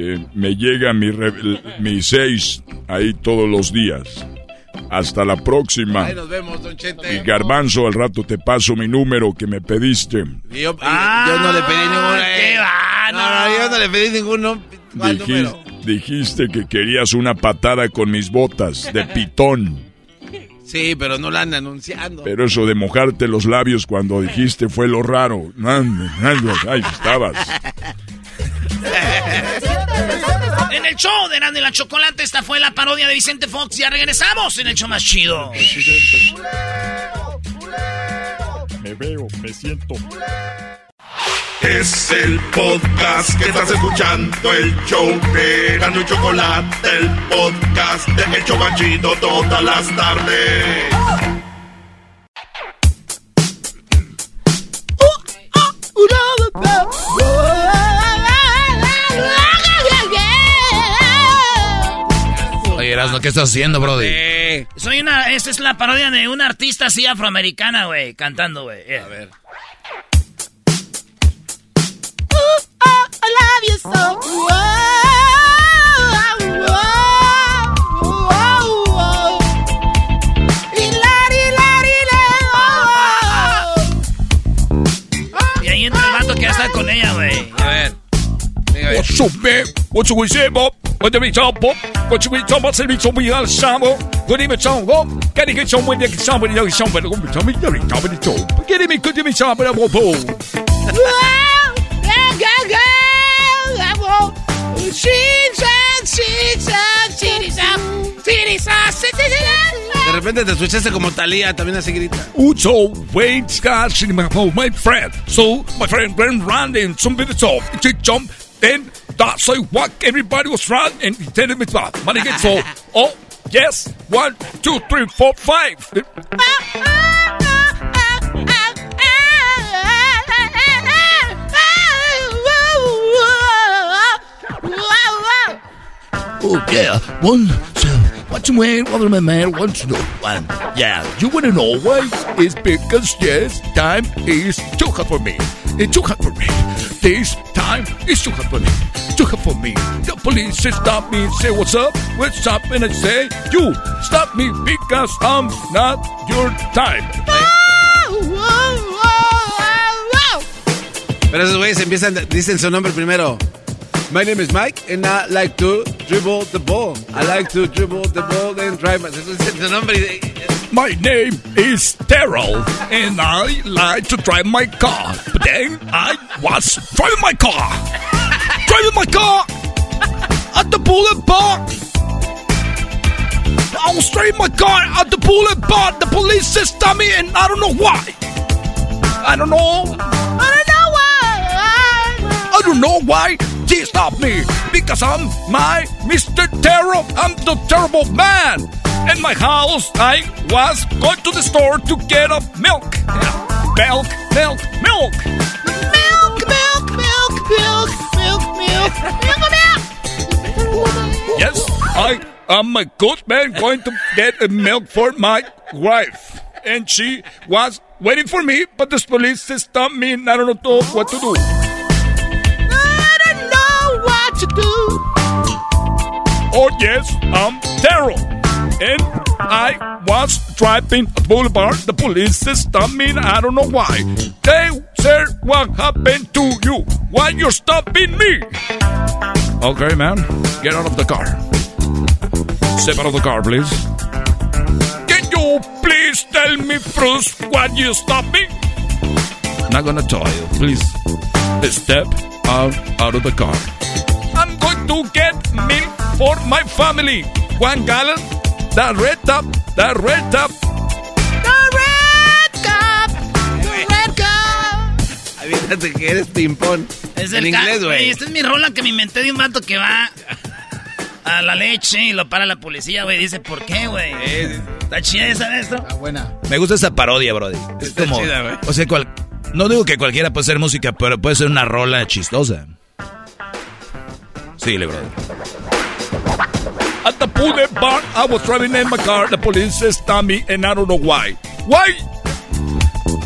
Eh, me llega mi, re- mi seis ahí todos los días. Hasta la próxima. Ahí nos vemos, don Y Chente. Garbanzo, al rato te paso mi número que me pediste. Y yo, y yo no le pedí ninguno. qué eh. va, no, no, yo no le pedí ninguno. ¿Cuál Dijis- número? Dijiste que querías una patada con mis botas de pitón. Sí, pero no la anda anunciando. Pero eso de mojarte los labios cuando dijiste fue lo raro. Ahí estabas. En el show de y la Chocolate, esta fue la parodia de Vicente Fox. Ya regresamos en el show más chido. Me veo, me siento. Es el podcast que estás escuchando, el show de y Chocolate, el podcast de El Chobachito todas las tardes. Oye, Erasmo, ¿qué estás haciendo, Brody? qué? Soy una, esta es la parodia de una artista así afroamericana, güey, cantando, güey. A ver. Love you so. Y ahí entra el vato que está con ella, güey. A ver. What's up, man? What's up, say, Bob? What do we talk, Bob? What do we talk about? Say, so we are Samo. What do we talk, Bob? Can you get some when you get somebody, you somebody, you somebody, you somebody, talk. Get me, could you be somebody, Bob? De repente te escuchaste como Talía, también así grita. Ucho, wait, gosh, my, my friend. So, my friend went round and somebody saw to jump. Then that's like what everybody was round and he me about. But again, so, oh, yes, one, two, three, four, five. Oh yeah, one, two, what's your man, what my man wants to know. One, yeah, you wanna know why? It's because yes, time is too hot for me. It's too hot for me. This time is too hot for me. Too hot for me. The police stop me, say what's up, what's up, and I say you stop me because I'm not your type. Pero esos güeyes empiezan, dicen su nombre primero. My name is Mike and I like to dribble the ball. I like to dribble the ball and drive. My, es su My name is Terrell, and I like to drive my car. But then I was driving my car. driving my car at the bullet bar. I was driving my car at the bullet bar. The police says stop me, and I don't know why. I don't know. I don't know why. I don't know why they stopped me. Because I'm my Mr. Terror. I'm the terrible man. In my house, I was going to the store to get a milk. Milk, milk, milk. Milk, milk, milk, milk, milk, milk, milk, milk. Yes, I am a good man going to get a milk for my wife. And she was waiting for me, but the police stopped me and I don't know what to do. Do. Oh, yes, I'm Terrell. And I was driving a boulevard. The police stopped me and I don't know why. They said, What happened to you? Why you're stopping me? Okay, man, get out of the car. Step out of the car, please. Can you please tell me first why you stopped me? Not gonna tell you. Please step out, out of the car. I'm going to get milk for my family. One gallon. The red top. The red top. The red cup, the red cup. Aviéntate que eres ping-pong. Es en el inglés, güey. Esta es mi rola que me inventé de un vato que va a la leche y lo para la policía, güey. Dice, ¿por qué, güey? ¿Está chida esa de esto? Está buena. Me gusta esa parodia, Brody. Es Está como, chida, güey. o sea, cual- no digo que cualquiera puede hacer música, pero puede ser una rola chistosa. Sí, le Brody. At the bullet bar, I was driving in my car. The police stopped me, and I don't know why. Why?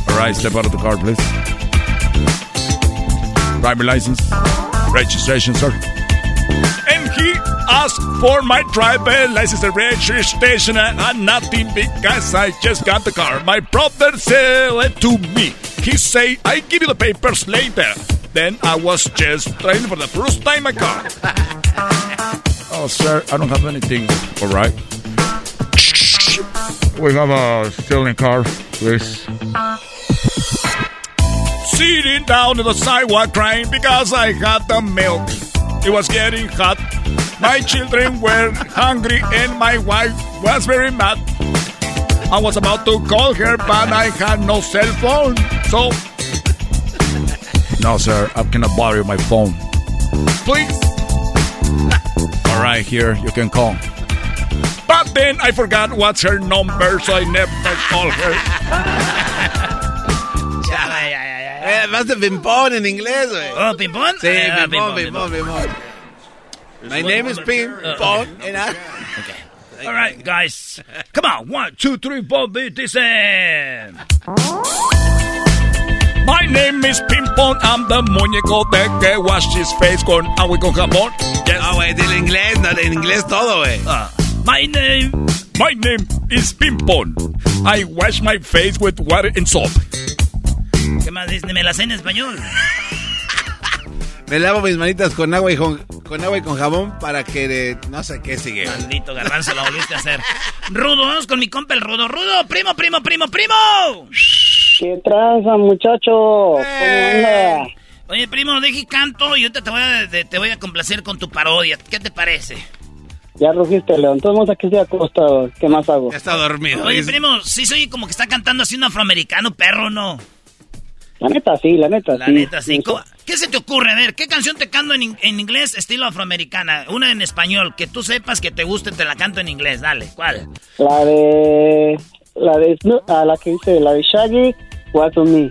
All right, step out of the car, please. Driver license, registration, sir. And he asked for my driver license and registration and nothing because I just got the car. My brother said it to me. He say, I give you the papers later. Then I was just driving for the first time my car. (laughs) Oh, sir, I don't have anything. All right. We have a stealing car, please. Sitting down on the sidewalk crying because I had the milk. It was getting hot. My children were hungry and my wife was very mad. I was about to call her, but I had no cell phone. So. No, sir, I cannot borrow my phone. Please. (laughs) All right, here, you can call. But then I forgot what's her number, so I never called her. (laughs) Eh, más de ping-pong en inglés, güey. ¿Oh, ping-pong? Sí, Ah, ping-pong, ping-pong, ping-pong, ping-pong. My name is ping-pong and I... Okay. All right, guys. Come on. One, two, three, four, beat this in. My name is Pimpon, I'm the muñeco de que wash his face con agua y con jabón. No, güey, dile inglés, no, en inglés todo, güey. Ah, my name. My name is Pimpon. I wash my face with water and soap. ¿Qué más dices? Me la sé en español. Me lavo mis manitas con agua y con, con agua y con jabón para que eh, no sé qué sigue. Maldito garbanzo, lo volviste a hacer. Rudo, vamos con mi compa el Rudo. Rudo, primo, primo, primo, primo. ¿Qué tranza, muchacho? ¿Cómo anda? Oye, primo, deje canto y ahorita te voy, a, te, te voy a complacer con tu parodia. ¿Qué te parece? Ya rugiste, León. Entonces, aquí estoy acostado. ¿Qué más hago? Ya está dormido. Oye, primo, sí soy como que está cantando así un afroamericano, perro, ¿no? La neta, sí, la neta, La sí. neta, sí. ¿Cómo- ¿Qué se te ocurre? A ver, ¿qué canción te canto en, in- en inglés estilo afroamericana? Una en español, que tú sepas que te guste, te la canto en inglés. Dale, ¿cuál? La de... La de... Snoop- ah, la que dice, la de Shaggy, What's on Me.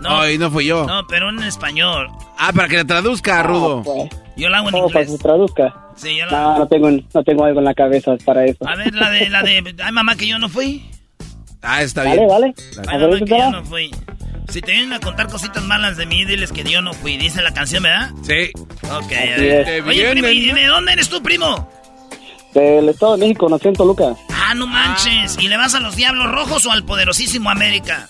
No, Ay, no fui yo. no, pero en español. Ah, para que la traduzca, Rudo. pues. Yo la hago en ¿Cómo para que inglés. se traduzca? Sí, yo la No, no tengo, no tengo algo en la cabeza para eso. A ver, la de, la de, ay mamá que yo no fui. Ah, está Vale, bien. vale. Ay mamá que yo no fui. Si te vienen a contar cositas malas de mí, diles que yo no fui. Dice la canción, ¿verdad? Sí. Ok, a ver. Oye, primo, ¿y de dónde eres tú, primo? Del Estado de México, nací en Toluca. Ah, no manches. ¿Y le vas a los Diablos Rojos o al poderosísimo América?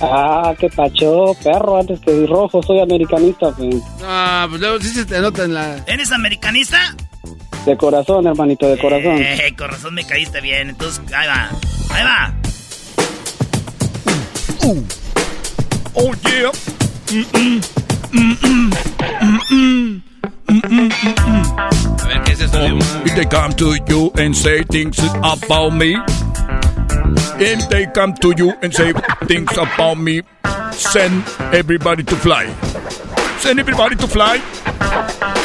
Ah, qué pacho, perro, antes que rojo, soy americanista, pues. Ah, pues luego sí se te nota en la... ¿Eres americanista? De corazón, hermanito, de corazón. Eh, con razón me caíste bien. Entonces, ahí va. Ahí va. Oh yeah. Mm-mm. Mm-mm. Mm-mm. A ver, ¿qué es esto? If they come to you and say things about me, if they come to you and say things about me, send everybody to fly. Send everybody to fly.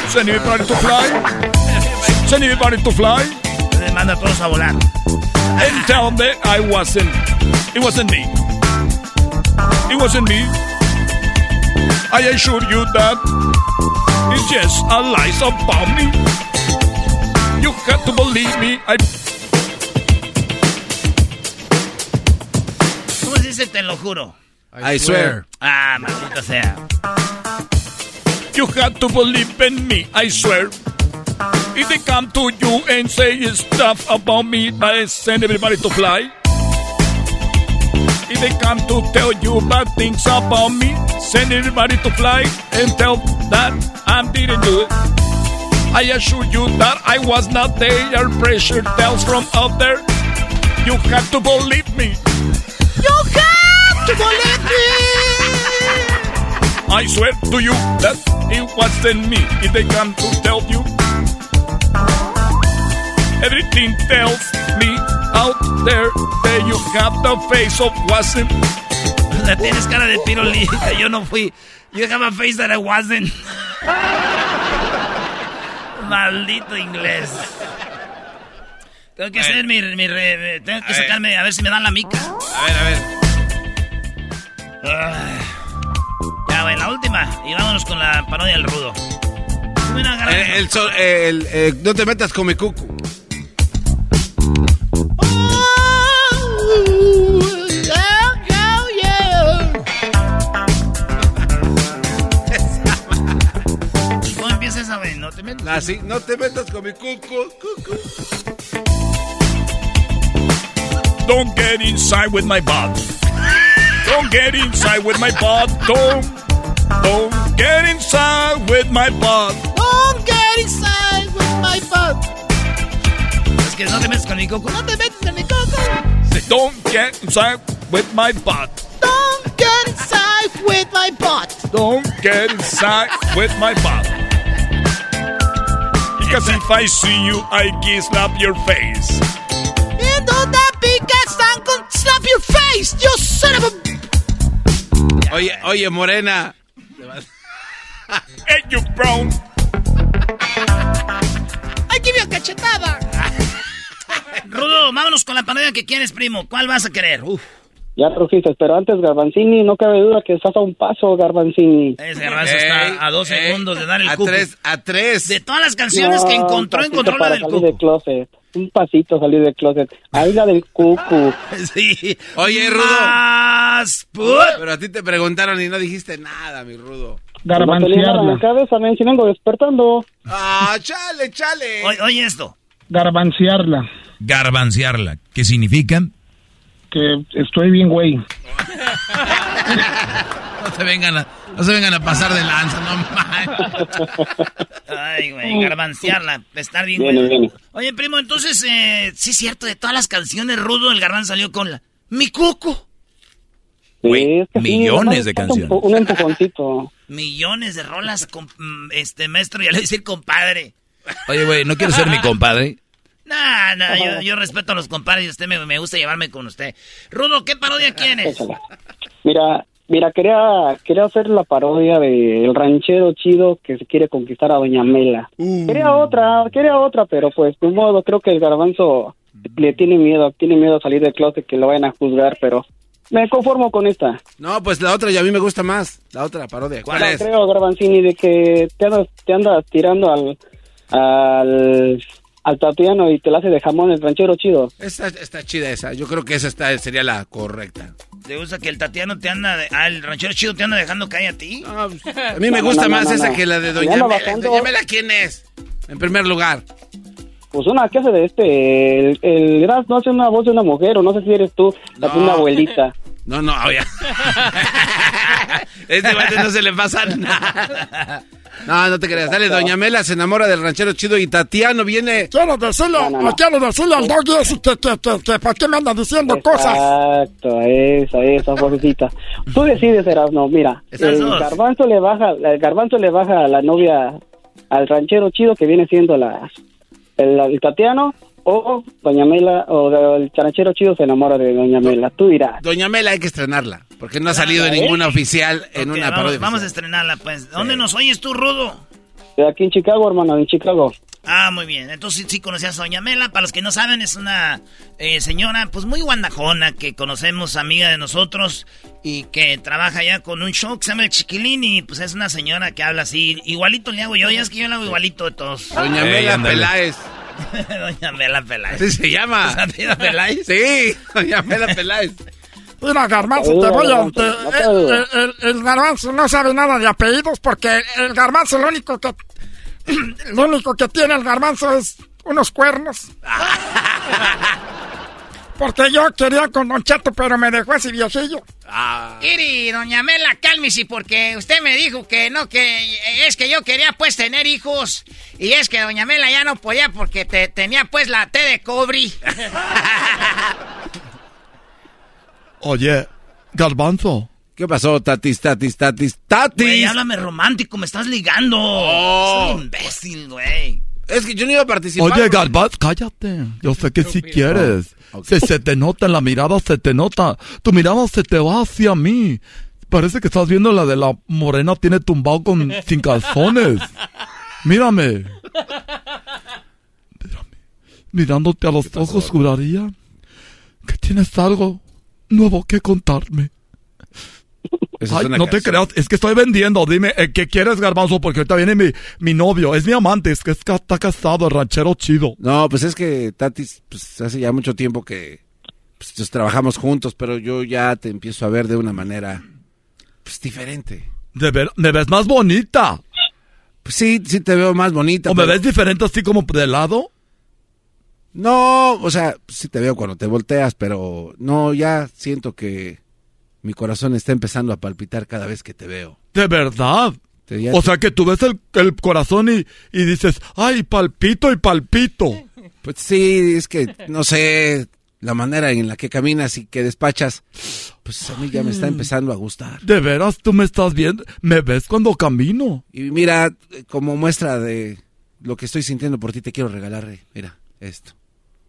Send everybody to fly. Send everybody to fly. Manda a todos a volar. And tell them I wasn't. It wasn't me. It wasn't me. I assure you that it's just a lies about me. You got to believe me. I dice te lo juro? I swear. Ah, maldita sea. You have to believe in me, I swear. If they come to you and say stuff about me, I send everybody to fly. If they come to tell you bad things about me, send everybody to fly and tell that I didn't do it. I assure you that I was not there. Pressure tells from out there. You have to believe me. You have to believe me. I swear to you that it wasn't me. If they come to tell you, everything tells me out there that you have the face of wasn't. O (laughs) sea, tienes cara de piroli. Yo no fui. You have a face that I wasn't. (laughs) Maldito inglés. Tengo que hacer mi, mi re- Tengo que ver. sacarme. A ver si me dan la mica. A ver, a ver. Ay. Ya, güey, la última. Y vámonos con la parodia del rudo. Buena El, sol- el- eh, no te metas con mi cucu. ¿Cómo empieza esa, güey? No te metas. Así, no te metas con mi cucu. cucu. Don't get inside with my butt. Don't get inside with my butt. Don't. Don't get inside with my butt. Don't get inside with my butt. Es que no te metas con mi coco. No te metes en mi coco. Say, Don't get inside with my butt. Don't get inside with my butt. Don't get inside with my butt. Because if I see you, I can slap your face. Face, you son of a... Oye, oye, Morena. Hey, you brown. I give you a cachetada. Rudo, vámonos con la parodia que quieres, primo. ¿Cuál vas a querer? Uf. Ya rugiste, pero antes, Garbanzini, no cabe duda que estás a un paso, Garbanzini. Ese garbanzo está a dos ey, segundos de dar el a cuco. tres, a tres. De todas las canciones que encontró, encontró la del cuco. del closet. Un pasito salir del closet. Ahí la del cucu. (laughs) Sí. Oye, Rudo. Más, Pero a ti te preguntaron y no dijiste nada, mi Rudo. En la cabeza, vengo despertando. Ah, chale, chale. Oye, oye esto. Garbanciarla. Garbanciarla. ¿Qué significa? Que estoy bien, güey. (laughs) No se vengan a, no se vengan a pasar de lanza, no manches. Ay, güey, garbanciarla, estar bien, güey. viene. Oye, primo, entonces, eh, sí es cierto, de todas las canciones, Rudo, el garbanzo salió con la... ¡Mi cuco! Sí, es que sí, millones nomás de un canciones. Un, empujoncito. Millones de rolas, con, mm, este, maestro, ya le voy a decir compadre. Oye, güey, ¿no quieres ser mi compadre? Nah, nah, yo, yo respeto a los compadres y usted me, me gusta llevarme con usted. Rudo, ¿qué parodia quieres? Mira, mira, quería, quería hacer la parodia del ranchero chido que se quiere conquistar a Doña Mela. Quería otra, quería otra, pero pues de un modo creo que el garbanzo le tiene miedo, tiene miedo a salir del closet que lo vayan a juzgar, pero me conformo con esta. No, pues la otra y a mí me gusta más. La otra parodia. ¿Cuál No es? creo, Garbanzini, de que te andas, te andas tirando al, al, al Tatiano y te la hace de jamón el ranchero chido. Esta está chida esa. Yo creo que esa está, sería la correcta. ¿Te gusta que el Tatiano te anda... De, ah, el ranchero chido te anda dejando caer a ti? (laughs) A mí me gusta más esa que la de Doña Mela. bajando. Doña Mela, ¿quién es? En primer lugar. Pues una que hace de este, el, el Gras no hace una voz de una mujer, o no sé si eres tú, la de una abuelita. (laughs) No, no, oye. (laughs) este guante no se le pasa nada. No, no te creas. Dale, Doña Mela se enamora del ranchero chido y Tatiano viene. Quiero decirle, o quiero decirle al doggy ese que, que, que, que, ¿por qué me anda diciendo cosas? Exacto, esa, esa vocecita. Tú decides, Erasmo, mira, el dos. garbanzo le baja, el garbanzo le baja a la novia, al ranchero chido que viene siendo la, el, el Tatiano, o Doña Mela, o el ranchero chido se enamora de Doña Mela. Tú dirás. Doña Mela hay que estrenarla. Porque no ha salido ¿eh? ninguna oficial en una vamos, parodia. vamos a estrenarla, pues. ¿Dónde nos oyes tú, Rudo? De aquí en Chicago, hermano, en Chicago. Ah, muy bien. Entonces sí, sí conocías a Doña Mela. Para los que no saben, es una eh, señora, pues muy guandajona, que conocemos, amiga de nosotros, y que trabaja ya con un show que se llama El Chiquilín, y pues es una señora que habla así. Igualito le hago yo, ya es que yo le hago igualito de todos. Doña Mela. Peláez. (laughs) Doña Mela Peláez. Así se llama. ¿Se apellida Peláez? Sí, Doña Mela Peláez. Mira, Garbanzo, te voy a... Te- el, el Garbanzo no sabe nada de apellidos porque el Garbanzo lo único que... (clears throat) Lo único que tiene el Garbanzo es unos cuernos. (laughs) Porque yo quería con Don Cheto, pero me dejó ese viejillo. Iri, doña Mela, cálmese, porque usted me dijo que no, que es que yo quería pues tener hijos. Y es que doña Mela ya no podía porque te, tenía pues la T de cobre. (laughs) Oye, Garbanzo. ¿Qué pasó, tatis, tatis, tatis, tatis? Güey, háblame romántico, me estás ligando. Oh. Soy un imbécil, güey. Es que yo no iba a participar. Oye, Garbanzo, cállate. Yo sé que sí quieres. Se te nota en la mirada, se te nota. Tu mirada se te va hacia mí. Parece que estás viendo la de la morena tiene tumbado con (laughs) sin calzones. Mírame. Mírame. Mirándote a los ojos, juraría que tienes algo nuevo que contarme. Ay, no te creas, es que estoy vendiendo. Dime, eh, ¿qué quieres, Garbanzo? Porque ahorita viene mi, mi novio. Es mi amante, es que es que está casado, el ranchero chido. No, pues es que Tatis, pues hace ya mucho tiempo que pues, trabajamos juntos, pero yo ya te empiezo a ver de una manera pues diferente. De ver, me ves más bonita. Pues sí, sí te veo más bonita. ¿O me ves diferente así como de lado? No, o sea, sí te veo cuando te volteas, pero no, ya siento que mi corazón está empezando a palpitar cada vez que te veo. De verdad. Te- O te- sea que tú ves el, el corazón y, y dices, ay, palpito y palpito. Pues sí, es que no sé, la manera en la que caminas y que despachas, pues a mí ya me está empezando a gustar. De veras, tú me estás viendo, me ves cuando camino. Y mira, como muestra de lo que estoy sintiendo por ti, te quiero regalar, eh, mira, esto.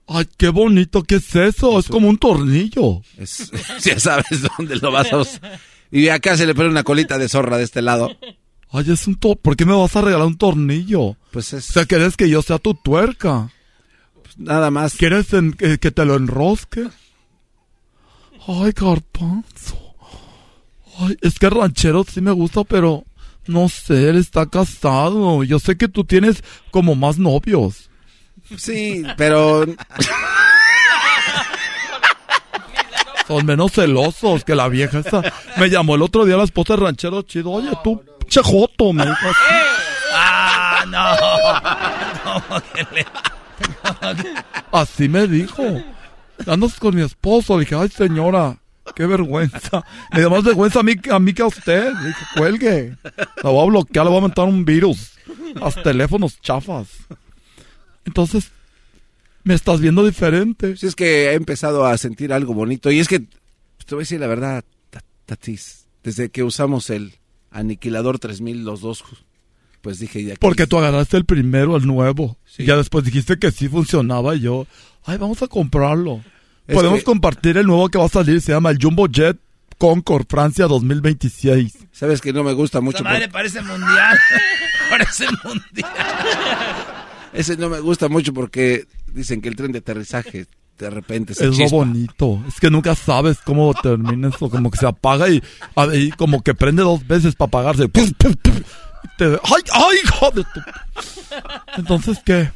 Ay, qué bonito, ¿qué es eso? Es como un tornillo. Es, (laughs) ya sabes dónde lo vas a usar. Y acá se le pone una colita de zorra de este lado. Ay, es un tornillo. ¿Por qué me vas a regalar un tornillo? Pues es... O sea, ¿quieres que yo sea tu tuerca? Nada más. ¿Quieres en- que, que te lo enrosque? Ay, garbanzo. Ay, es que ranchero sí me gusta, pero no sé, él está casado. Yo sé que tú tienes como más novios. Sí, pero... Son menos celosos que la vieja esa. Me llamó el otro día la esposa de ranchero chido. Oye, tú, chejoto, me dijo. Ah, no. Le- Así me dijo. Andas con mi esposo. Le dije, ay, señora, qué vergüenza. Me dio más vergüenza a mí, que a usted. Le dije, cuelgue. La voy a bloquear, le voy a montar un virus. A teléfonos chafas. Entonces, me estás viendo diferente. Sí, es que he empezado a sentir algo bonito. Y es que, te voy a decir la verdad, Ta- Tatis, desde que usamos el Aniquilador 3000 los dos, pues dije... ya que- Porque tú agarraste el primero, el nuevo. Y ya después dijiste que sí funcionaba y yo, ay, vamos a comprarlo. Es Podemos que- compartir el nuevo que va a salir, se llama el Jumbo Jet Concord Francia 2026. Sabes que no me gusta mucho. Esa madre por- parece mundial. (laughs) parece mundial. Ese no me gusta mucho porque dicen que el tren de aterrizaje de repente se Es lo chispa. bonito. Es que nunca sabes cómo termina eso. Como que se apaga y, y como que prende dos veces para apagarse. ¡Pum, pum, pum! Te- ¡Ay, ay, hijo de tu... Entonces, ¿qué?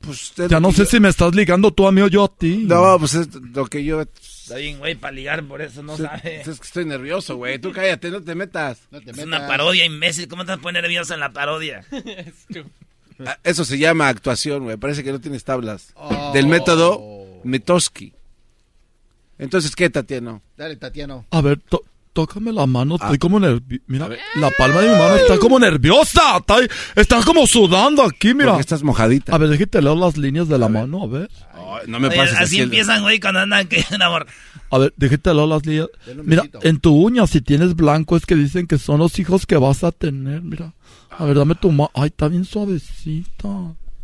Pues, ya no sé si me estás ligando tú a mí o yo a ti. No, pues es lo que yo... Está bien, güey, para ligar, por eso no sabe. Es que estoy nervioso, güey. Tú cállate, no te metas. Es una parodia, imbécil. ¿Cómo te vas a poner nervioso en la parodia? (laughs) Ah, Eso se llama actuación, güey. Parece que no tienes tablas. Oh. Del método Mitoski. Entonces, ¿qué, Tatiano? Dale, Tatiano. A ver, to- tócame la mano, Ah. estoy como nerviosa. Mira, la palma de mi mano está como nerviosa. Está, está como sudando aquí, mira. Porque estás mojadita. A ver, déjate leer las líneas de la mano, a ver. no me Oye, pases así empiezan, güey, cuando andan que (laughs) amor. A ver, déjate leer las líneas. Mira, en tu uña, si tienes blanco, es que dicen que son los hijos que vas a tener, mira. A ver, dame tu mano. Ay, está bien suavecita.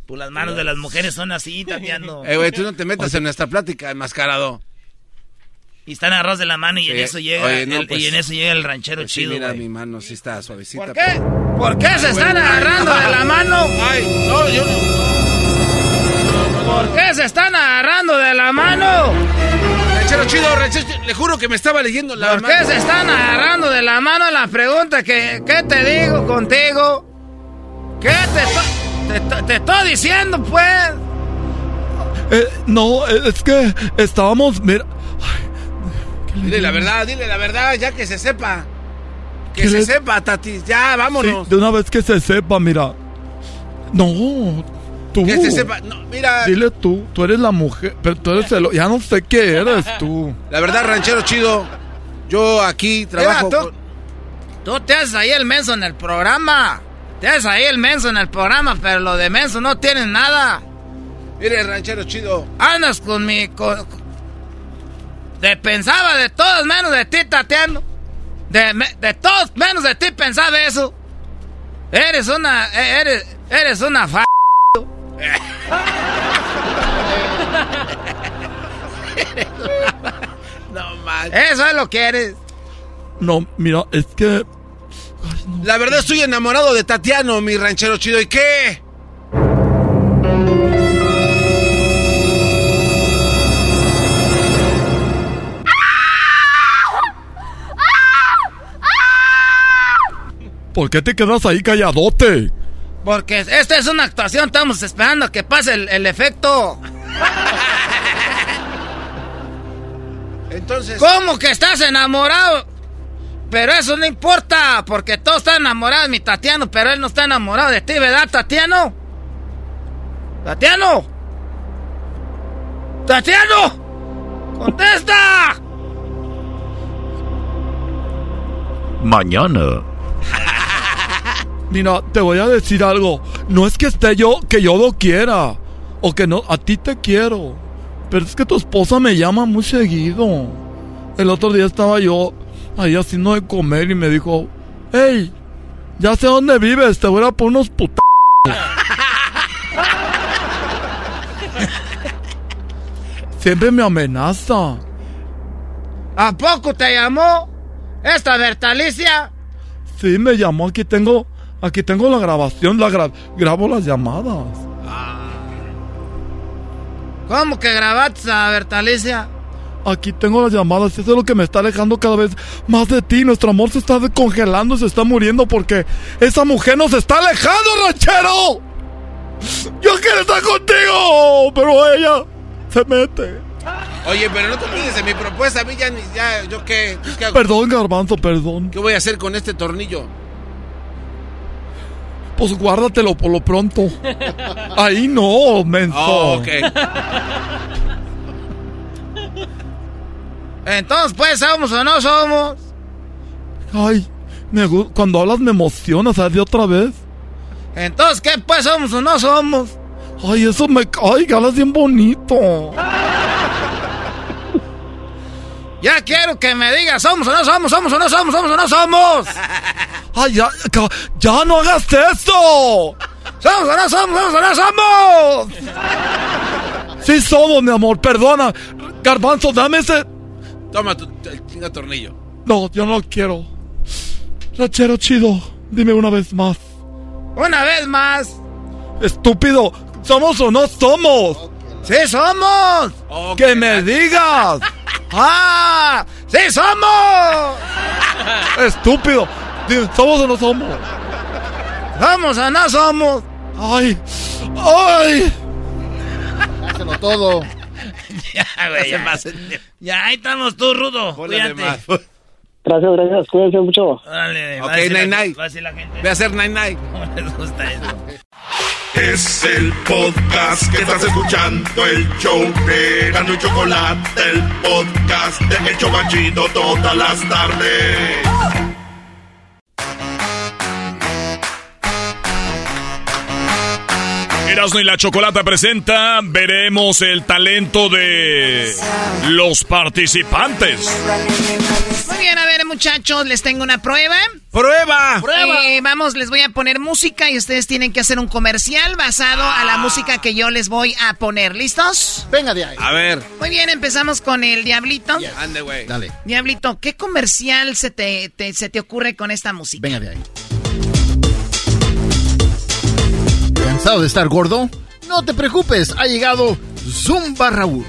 Pues las manos de las mujeres son así, Tatiano. Eh, güey, tú no te metas en nuestra plática, enmascarado. Y están agarrados de la mano y en eso llega oye, no, el, pues- y en eso llega el ranchero Pues sí, chido, mira, mi mano sí está suavecita. ¿Por qué? ¿Por qué se están agarrando de la mano? Ay, no, yo no. ¿Por qué se están agarrando de la mano? Ranchero chido, ranchero chido, le juro que me estaba leyendo la ¿Por qué se están agarrando de la mano? La pregunta que, ¿qué te digo contigo? ¿Qué te, estoy- diciendo, pues? Eh, no, eh, es que estábamos, mira. Dile la verdad, dile la verdad, ya que se sepa. Que ¿Qué se le- sepa, Tati. Ya, vámonos. Sí, de una vez que se sepa, mira. No, tú. Que se sepa. No, mira. Dile tú, tú eres la mujer, pero tú eres el... Ya no sé qué eres tú. La verdad, ranchero chido. Yo aquí trabajo. Mira, tú, con- tú te haces ahí el menso en el programa. Te haces ahí el menso en el programa, pero lo de menso no tienes nada. Mire, ranchero chido. Andas con mi... con- de pensaba de todos menos de ti, Tatiano. De, me- de todos menos de ti pensaba eso. Eres una... eh, Eres, eres una fa... (laughs) No mal. Eso es lo que eres. No, mira, es que... La verdad estoy enamorado de Tatiano, mi ranchero chido. ¿Y qué? ¿Por qué te quedas ahí calladote? Porque esta es una actuación, estamos esperando a que pase el, el efecto. Entonces. ¿Cómo que estás enamorado? Pero eso no importa, porque todos están enamorados de mi Tatiano, pero él no está enamorado de ti, ¿verdad, Tatiano? ¡Tatiano! ¡Tatiano! ¡Contesta! Mañana. (laughs) Mira, te voy a decir algo. No es que esté yo, que yo lo quiera. O que no, a ti te quiero. Pero es que tu esposa me llama muy seguido. El otro día estaba yo ahí haciendo de comer y me dijo, hey, ya sé dónde vives, te voy a por unos putos. (laughs) Siempre me amenaza. ¿A poco te llamó esta Bertalicia? Sí, me llamó. Aquí tengo, aquí tengo la grabación, la gra- grabo las llamadas. ¿Cómo que grabaste a Bertalicia? Aquí tengo las llamadas. Eso es lo que me está alejando cada vez más de ti. Nuestro amor se está descongelando, se está muriendo porque esa mujer nos está alejando, ranchero. Yo quiero estar contigo, pero ella se mete. Oye, pero no te olvides de mi propuesta. A mí ya, ya ¿yo qué? ¿Yo qué hago? Perdón, garbanzo, perdón. ¿Qué voy a hacer con este tornillo? Pues guárdatelo por lo pronto. (laughs) Ahí no, menso. Oh, ok. Entonces, pues, ¿somos o no somos? Ay, me cuando hablas me emocionas, ¿sabes? De otra vez. Entonces, ¿qué pues somos o no somos? Ay, eso me... Ay, que hablas bien bonito. (laughs) Ya quiero que me digas, ¿somos o no somos? ¿Somos o no somos? ¿Somos o no somos? (laughs) Ay, ya, ya no hagas eso. ¿Somos o no somos? ¿Somos o no somos? (laughs) Sí somos, mi amor, perdona. Garbanzo, dame ese... Toma tu, el chinga tornillo. No, yo no lo quiero. Rachero chido, dime una vez más. Una vez más. Estúpido, ¿somos o no somos? ¡Sí somos! ¡Que me digas! (laughs) ¡Ah! ¡Sí somos! (laughs) Estúpido, ¿somos o no somos? ¿Somos o no somos? ¡Ay! ¡Ay! Hácelo todo. ya, güey. Ya, Ya, ahí estamos tú, Rudo. Cuídate. más. Gracias, gracias. Cuídense mucho. Dale, Ok, a nine. va a decir la gente. Voy a hacer nine nine. (laughs) ¿Cómo les gusta eso? Es el podcast que estás escuchando, el show de Erasmo y Chocolate, el podcast de El Chobachito todas las tardes. Erasmo y la Chocolata presenta, veremos el talento de los participantes. Muy bien, a ver, muchachos, les tengo una prueba. ¡Prueba! Eh, vamos, les voy a poner música y ustedes tienen que hacer un comercial basado a la música que yo les voy a poner. ¿Listos? Venga de ahí. A ver. Muy bien, empezamos con el Diablito. Ande, güey. Dale. Diablito, ¿qué comercial se te, te- se te ocurre con esta música? Venga de ahí. ¿Cansado de estar gordo? No te preocupes, ha llegado Zumba Raúl.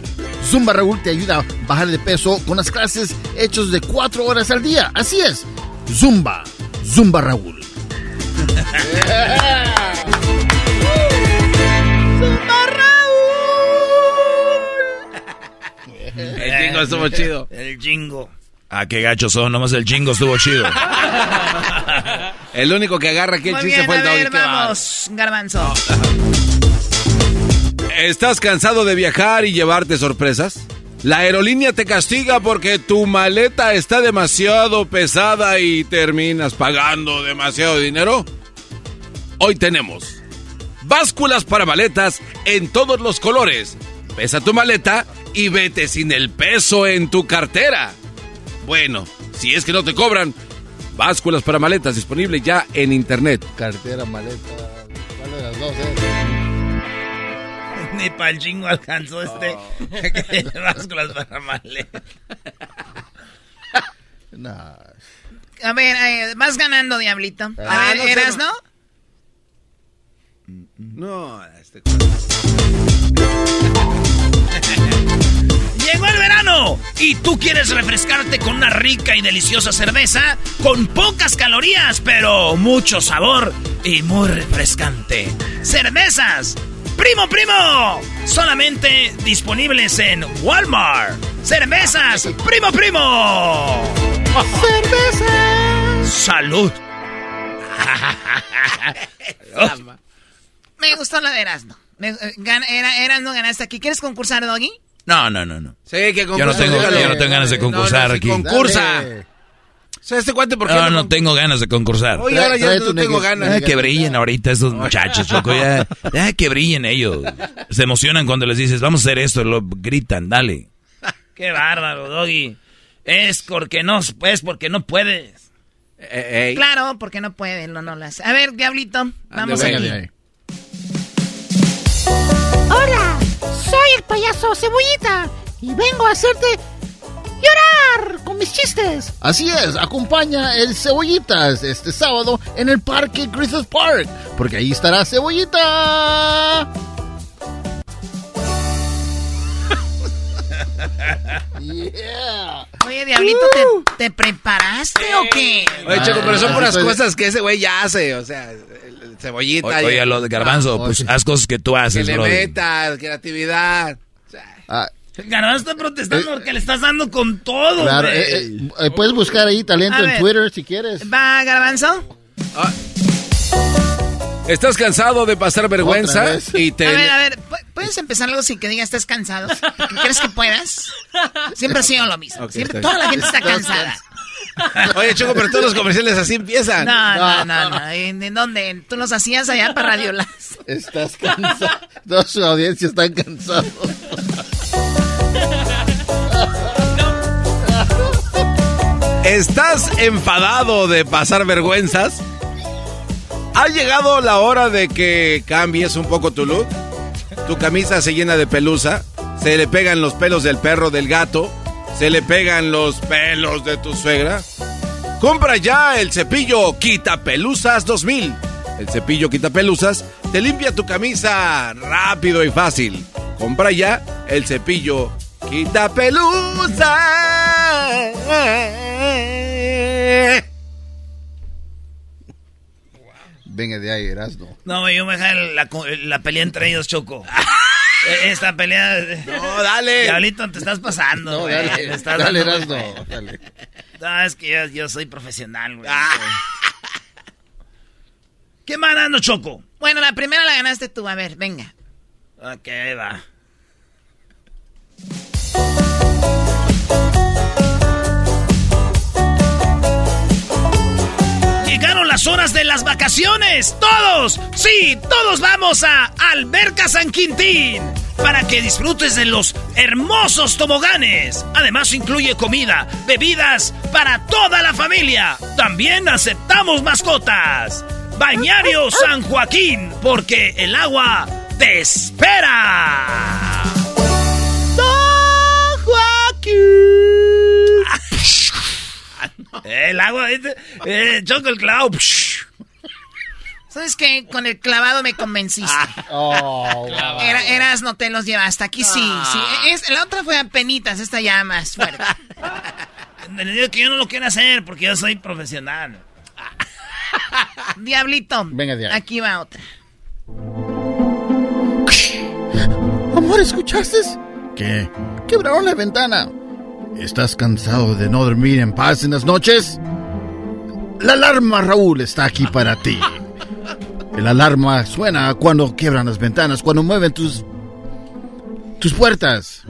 Zumba Raúl te ayuda a bajar de peso con las clases hechas de 4 horas al día. Así es. Zumba. Zumba Raúl. El jingo estuvo chido. El jingo. Ah, qué gachos son, nomás el chingo estuvo chido. (laughs) El único que agarra aquí el Muy chiste bien, fue el doggy. vamos, Garbanzo. (laughs) ¿Estás cansado de viajar y llevarte sorpresas? La aerolínea te castiga porque tu maleta está demasiado pesada y terminas pagando demasiado dinero. Hoy tenemos básculas para maletas en todos los colores. Pesa tu maleta y vete sin el peso en tu cartera. Bueno, si es que no te cobran, básculas para maletas disponible ya en internet. Cartera, maleta. ¿Cuál de las dos eh? (laughs) Ni para el jingo alcanzó este. (laughs) Que básculas para maleta. (laughs) Nah. A ver, eh, vas ganando, Diablito. A Ah, ver, no ¿eras, no. no? No, este... refrescarte con una rica y deliciosa cerveza con pocas calorías, pero mucho sabor y muy refrescante. Cervezas, primo primo, solamente disponibles en Walmart. Cervezas, primo primo. ¡Cerveza! Salud. Me gustó la de Erasmo. Eh, gan- era, Erasmo ganaste aquí. ¿Quieres concursar, Doggy? No, no, no, no. Sí, que Yo no concursa, tengo, yo no tengo ganas de concursar No, no, sí, aquí. Concursa. O sea, este cuate, ¿por qué No, no tengo ganas de concursar. Oye, ahora ya no tengo ganas. Ah, que brillen ahorita estos muchachos, (laughs) Choco. Ya, ya que brillen ellos. Se emocionan cuando les dices, vamos a hacer esto. Lo gritan, dale. (laughs) Qué bárbaro, Doggy. Es porque no, es porque no puedes. Eh. Claro, porque no pueden, no, no las. A ver, Diablito, vamos Venga aquí. de ahí. Hola, soy el payaso Cebollita y vengo a hacerte llorar con mis chistes. Así es, acompaña el Cebollitas este sábado en el Parque Griffith Park, porque ahí estará Cebollita. Oye, Diablito, ¿te, te preparaste o qué? Oye, Choco, pero son Ah, puras cosas que ese güey ya hace. O sea, cebollita. O- Oye, lo de garbanzo, Ah, pues oye. haz cosas que tú Que haces, le bro. metas, creatividad. Ah, garbanzo está protestando porque le estás dando con todo, claro, eh, eh, eh, puedes buscar ahí talento A en ver. Twitter si quieres. ¿Va, Garbanzo? ¿Estás cansado de pasar vergüenza? Y te... A ver, a ver, ¿pu- ¿puedes empezar algo sin que digas estás cansado? ¿Qué ¿Crees que puedas? Siempre ha sido lo mismo. Siempre, toda la gente está cansada. Oye, Choco, pero todos los comerciales así empiezan. No, no, no, no. ¿En, en dónde? ¿Tú los hacías allá para Radio Las? Estás cansado. Toda su audiencia está cansada. ¿Estás enfadado de pasar vergüenzas? ¿Ha llegado la hora de que cambies un poco tu look? Tu camisa se llena de pelusa, se le pegan los pelos del perro del gato, se le pegan los pelos de tu suegra. Compra ya el cepillo Quita Pelusas 2000. El cepillo Quita Pelusas te limpia tu camisa rápido y fácil. Compra ya el cepillo Quita Pelusas. Venga de ahí, Erasmo. No, yo me dejé la, la pelea entre ellos, Choco. (laughs) Eh, Esta pelea... No, dale. Diablito, te estás pasando, No, güey. dale, Te estás dale, dando- Erasmo, dale. No, es que yo, yo soy profesional, güey. ¿Qué más dando, Choco? Bueno, la primera la ganaste tú. A ver, venga. Ok, ahí va. Llegaron las horas de las vacaciones. Todos, sí, todos vamos a Alberca San Quintín para que disfrutes de los hermosos toboganes. Además incluye comida, bebidas para toda la familia. También aceptamos mascotas. Bañario San Joaquín, porque el agua te espera. ¡Don Joaquín! El agua, eh, eh, choco el clavo. ¿Sabes qué? Con el clavado me convenciste. Oh, Era, eras, no te los llevaste. Aquí sí, sí. Es, la otra fue a penitas, esta ya más fuerte. (laughs) Le digo que yo no lo quiero hacer porque yo soy profesional. Diablito. Venga ahí. Aquí va otra. Amor, ¿escuchaste? ¿Qué? Quebraron la ventana. ¿Estás cansado de no dormir en paz en las noches? La alarma, Raúl, está aquí para ti. El alarma suena cuando quiebran las ventanas, cuando mueven tus... tus puertas.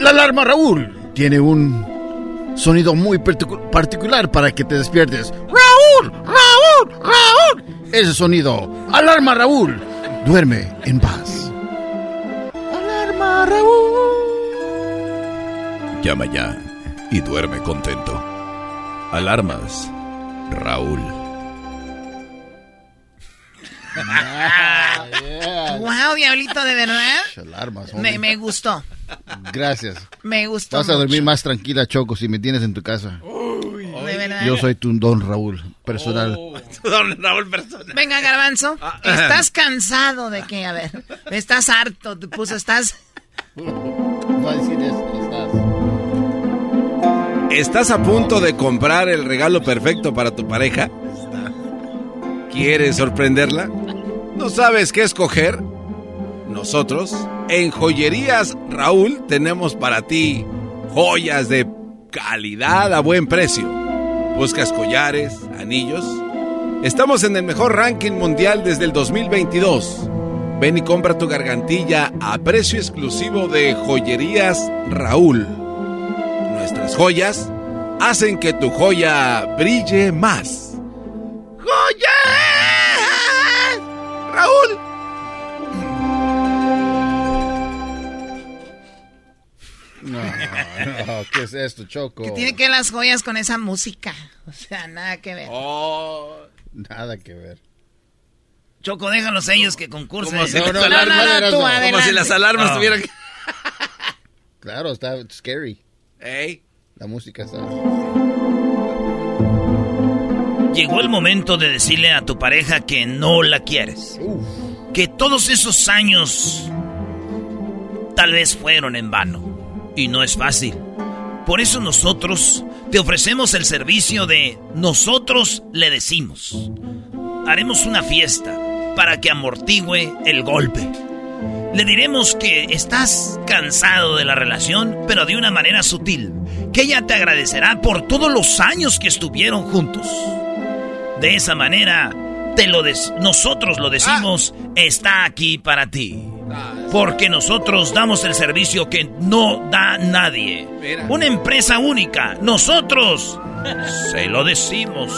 La alarma, Raúl, tiene un sonido muy particu- particular para que te despiertes. ¡Raúl! ¡Raúl! ¡Raúl! Ese sonido. Alarma, Raúl. Duerme en paz. Alarma, Raúl. Llama ya y duerme contento. Alarmas, Raúl. (laughs) Wow, Diablito, de verdad. Alarmas, Me, me gustó. Gracias. Me gustó. Vas a dormir mucho. más tranquila, Choco, si me tienes en tu casa. De verdad. Yo soy tu don Raúl, personal. (laughs) Don Raúl Persona. Venga, Garbanzo. ¿Estás cansado de qué? A ver. ¿Estás harto? Te puso, ¿estás...? Va a decir eso, ¿Estás a punto de comprar el regalo perfecto para tu pareja? ¿Quieres sorprenderla? ¿No sabes qué escoger? Nosotros, en Joyerías Raúl, tenemos para ti joyas de calidad a buen precio. ¿Buscas collares, anillos? Estamos en el mejor ranking mundial desde el 2022. Ven y compra tu gargantilla a precio exclusivo de Joyerías Raúl. Nuestras joyas hacen que tu joya brille más. ¡Joya! ¡Raúl! No, no, ¿qué es esto, Choco? ¿Qué tiene que ver las joyas con esa música? O sea, nada que ver. Oh. Nada que ver. Choco, déjalos ellos que concursen. Como si No, las no, alarmas, no, no, no, tú como si las alarmas tuvieran... Claro, está scary. Ey. La música está... Llegó el momento de decirle a tu pareja que no la quieres. Que todos esos años tal vez fueron en vano. Y no es fácil. Por eso nosotros te ofrecemos el servicio de nosotros le decimos. Haremos una fiesta para que amortigüe el golpe. Le diremos que estás cansado de la relación, pero de una manera sutil, que ella te agradecerá por todos los años que estuvieron juntos. De esa manera, te lo nosotros lo decimos, está aquí para ti. Porque nosotros damos el servicio que no da nadie. Una empresa única. Nosotros se lo decimos.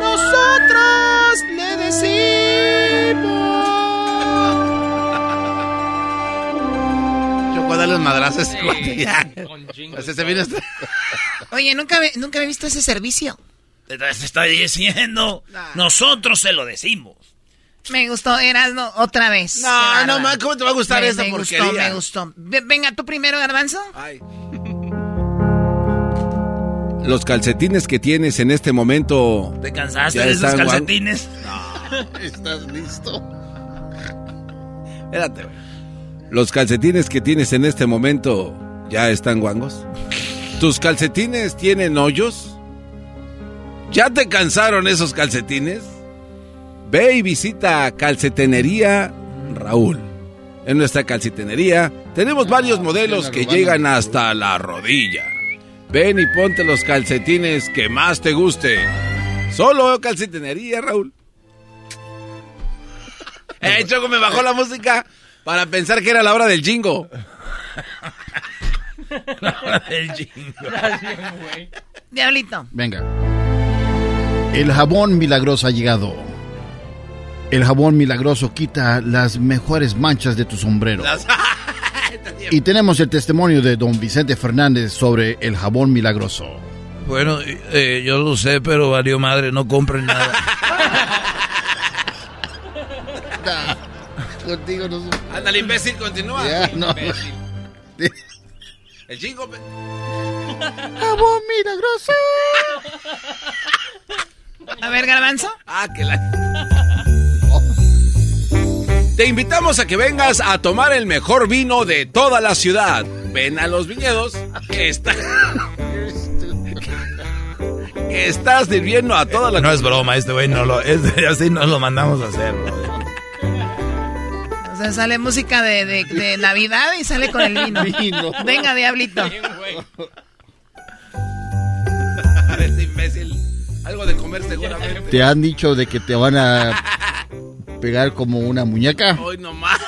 Nosotros le decimos. Dale los madrazos. Oye, nunca, nunca he visto ese servicio. Te estoy diciendo. Nosotros se lo decimos. Me gustó, Erasmo, otra vez. No, no, ma, ¿cómo te va a gustar me, esa me porquería? Gustó, me gustó. Venga, tú primero, Garbanzo. Ay. (laughs) Los calcetines que tienes en este momento. ¿Te cansaste de esos calcetines? No. (laughs) ¿Estás listo? Espérate, güey. Los calcetines que tienes en este momento ya están guangos. ¿Tus calcetines tienen hoyos? ¿Ya te cansaron esos calcetines? Ve y visita Calcetenería Raúl. En nuestra calcetenería tenemos varios modelos que llegan hasta la rodilla. Ven y ponte los calcetines que más te gusten. Solo calcetenería, Raúl. (laughs) Eh, Choco, me bajó la música para pensar que era la hora del jingo. (laughs) la hora del jingo. Diablito. Venga. El jabón milagroso ha llegado. El jabón milagroso quita las mejores manchas de tu sombrero. (laughs) y tenemos el testimonio de don Vicente Fernández sobre el jabón milagroso. Bueno, eh, yo lo sé, pero valió madre, no compren nada. (laughs) Contigo no Ándale, imbécil, continúa. Ya, no. El chingo. Jabón milagroso. A ver, Garbanzo. Ah, que la. Te invitamos a que vengas a tomar el mejor vino de toda la ciudad. Ven a los viñedos que está. que estás sirviendo a toda la No es broma, este güey no lo. Este, así no lo mandamos a hacer, bro. O sea, sale música de, de, de Navidad y sale con el vino. Vino. Venga, Diablito. (laughs) Ese imbécil. Algo de comer seguramente. ¿Te han dicho de que te van a pegar como una muñeca? Hoy nomás.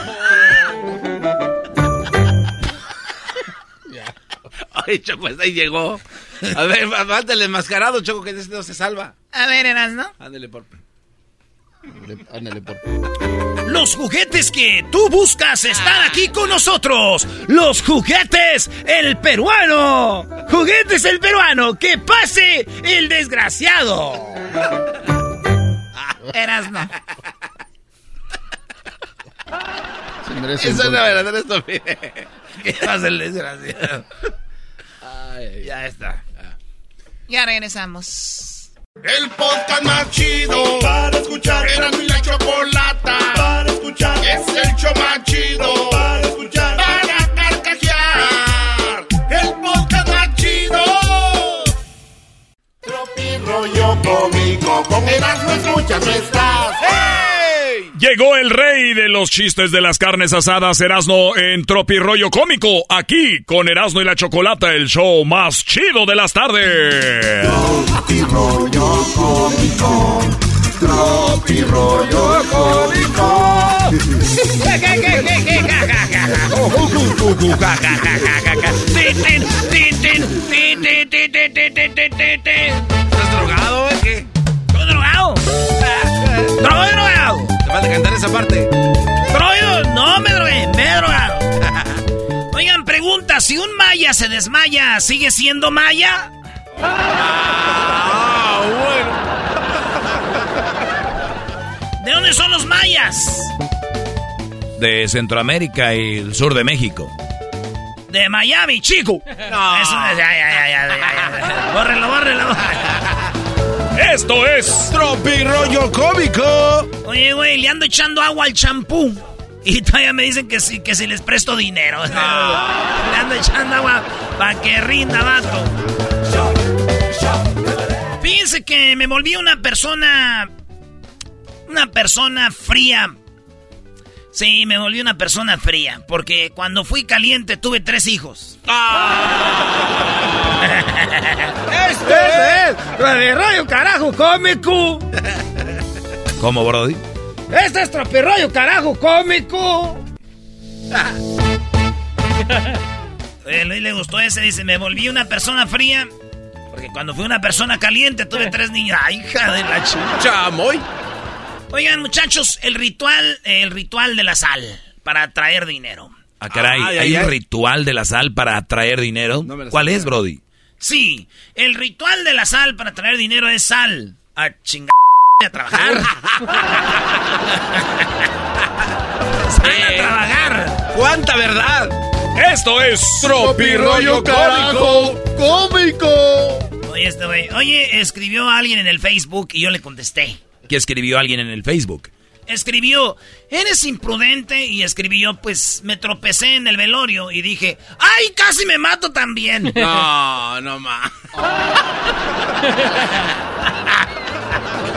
Ay, Choco, hasta ahí llegó. A ver, mándale enmascarado, Choco, que este no se salva. A ver, Erasmo. Ándale por. Ándale por. Los juguetes que tú buscas están aquí con nosotros. Los juguetes el peruano. Juguetes el peruano. Que pase el desgraciado. Merece un Eso es la verdadera estupidez. Que pase el desgraciado. Ay, Ya está. Ya regresamos. El podcast más chido para escuchar. Era mi la chocolata para escuchar. Es el show más chido para escuchar. Para carcajear. El podcast más chido. Tropi rollo cómico. Con Erasmo escuchas no estás. Llegó el rey de los chistes de las carnes asadas, Erasno, en Tropi Rollo Cómico, aquí con Erasno y la Chocolata, el show más chido de las tardes. Tropi rollo cómico. Tropi rollo cómico. Esa parte. ¿Drogo? No me drogué, me he drogado. (laughs) Oigan, pregunta, si un maya se desmaya, ¿sigue siendo maya? Ah, bueno. ¿De dónde son los mayas? De Centroamérica y el sur de México. De Miami, chico. No. Eso, ya, ya, ya, ya, ya, ya. Bórrelo, bórrelo. Esto es Tropi Rollo Cómico. Oye, güey, le ando echando agua al champú. Y todavía me dicen que sí, que si les presto dinero. Le ando echando agua para que rinda, vato. Fíjense que me volví una persona. Una persona fría. Sí, me volví una persona fría. Porque cuando fui caliente tuve tres hijos. Este es Radio Carajo Cómico. ¿Cómo, Brody? Este es Tropirroyo Carajo Cómico. Eh, Luis le gustó ese, dice, me volví una persona fría. Porque cuando fui una persona caliente tuve tres niños. ¡Ay, hija de la chica! Chamoy. Oigan, muchachos, el ritual, el ritual de la sal para atraer dinero. Ah, caray, Ay, ¿hay ay, un ritual de la sal para atraer dinero? ¿Cuál es, Brody? Sí, el ritual de la sal para atraer dinero es sal. A chingar a trabajar. (laughs) sal a trabajar. ¡Cuánta verdad! Esto es Tropirollo Carajo Cómico. Oye, este güey. Oye, escribió alguien en el Facebook y yo le contesté. ¿Qué escribió alguien en el Facebook? Escribió, eres imprudente. Y escribió, pues me tropecé en el velorio y dije, ¡ay, casi me mato también! (laughs) No, no más. (laughs)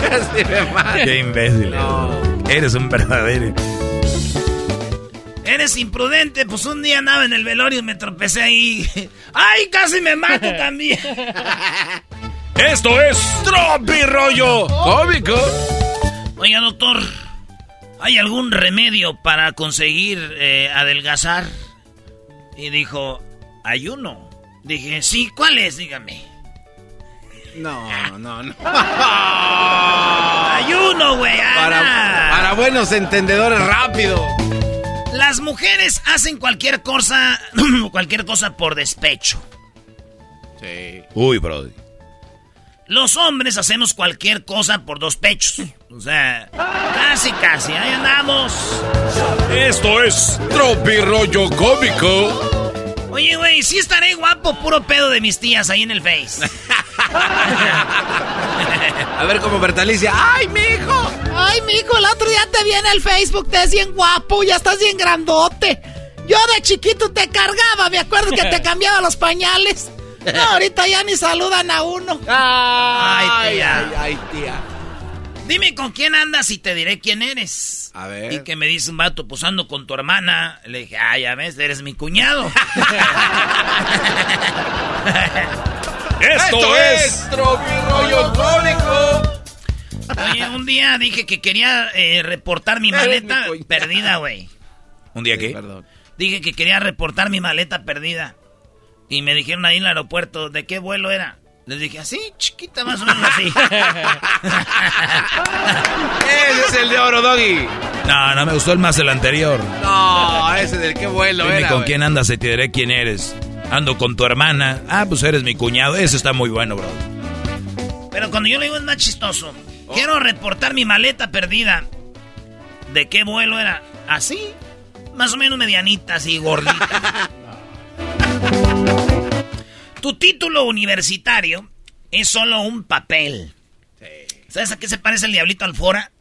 Casi me mato. Qué imbécil. Eres un verdadero. Eres imprudente, pues un día andaba en el velorio y me tropecé ahí. (laughs) ¡Ay, casi me mato también! Esto es Tropirollo Cómico. Oiga, doctor, ¿hay algún remedio para conseguir eh, adelgazar? Y dijo, ayuno. Dije, sí, ¿cuál es? Dígame. No, no, no. (laughs) Ayuno, güey. Para, para buenos entendedores, rápido. Las mujeres hacen cualquier cosa, (clears throat) cualquier cosa por despecho. Sí. Uy, Brody. Los hombres hacemos cualquier cosa por dos pechos. O sea, casi, casi. Ahí andamos. Esto es Tropirollo Cómico. Oye, güey, sí estaré guapo, puro pedo de mis tías ahí en el Face. (laughs) A ver como Bertalicia. ¡Ay, mijo! Ay, mijo, el otro día te vi en el Facebook, te ves bien guapo, ya estás bien grandote. Yo de chiquito te cargaba, me acuerdo que te (laughs) cambiaba los pañales. No, ahorita ya ni saludan a uno. Ay, tía. Ay, ay, tía. Dime con quién andas y te diré quién eres. A ver. Y que me dice un vato posando con tu hermana. Le dije, ah, ya ves, eres mi cuñado. (laughs) Esto, es Tropirollo Cómico. Oye, un día dije que quería eh, reportar mi maleta perdida, güey. ¿Un día qué? Perdón. Dije que quería reportar mi maleta perdida. Y me dijeron ahí en el aeropuerto, ¿de qué vuelo era? Les dije, así, chiquita, más o menos así. (laughs) Ese es el de oro, Doggy. No, no me gustó el más el anterior. No, ese del qué vuelo Dime era. con quién andas y te diré quién eres. Ando con tu hermana. Ah, pues eres mi cuñado. Eso está muy bueno, bro. Pero cuando yo le digo es más chistoso. Quiero reportar mi maleta perdida. ¿De qué vuelo era? Así. Más o menos medianita, así, gordita. (laughs) tu título universitario es solo un papel. ¿Sabes a qué se parece el diablito Alfora?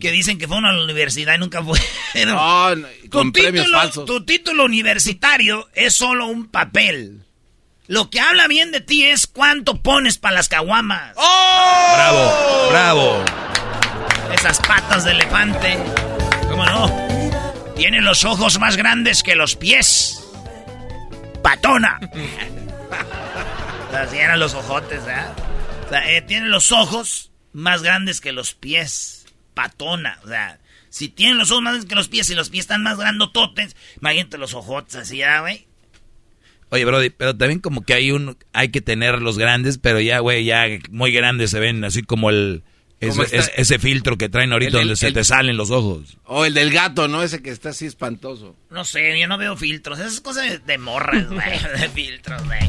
Que dicen que fueron a la universidad y nunca fueron. No, no, y con tu, premios título, falsos. tu título universitario es solo un papel. Lo que habla bien de ti es cuánto pones para las caguamas. ¡Oh! Bravo, bravo. Esas patas de elefante. ¿Cómo no? Tiene los ojos más grandes que los pies. Patona. (laughs) Así eran los ojotes, ¿eh? O sea, eh, tiene los ojos más grandes que los pies. Patona. O sea, si tienen los ojos más grandes que los pies y los pies están más grandototes, imagínate los ojotes así, ¿ya, güey? Oye, Brody, pero también como que hay un, hay que tener los grandes, pero ya, güey, ya muy grandes se ven, así como el, ese, es- ese filtro que traen ahorita El- el- donde se el- te salen los ojos. O el del gato, ¿no? Ese que está así espantoso. No sé, yo no veo filtros. Esas cosas de- de morras, güey. (laughs) De filtros, güey.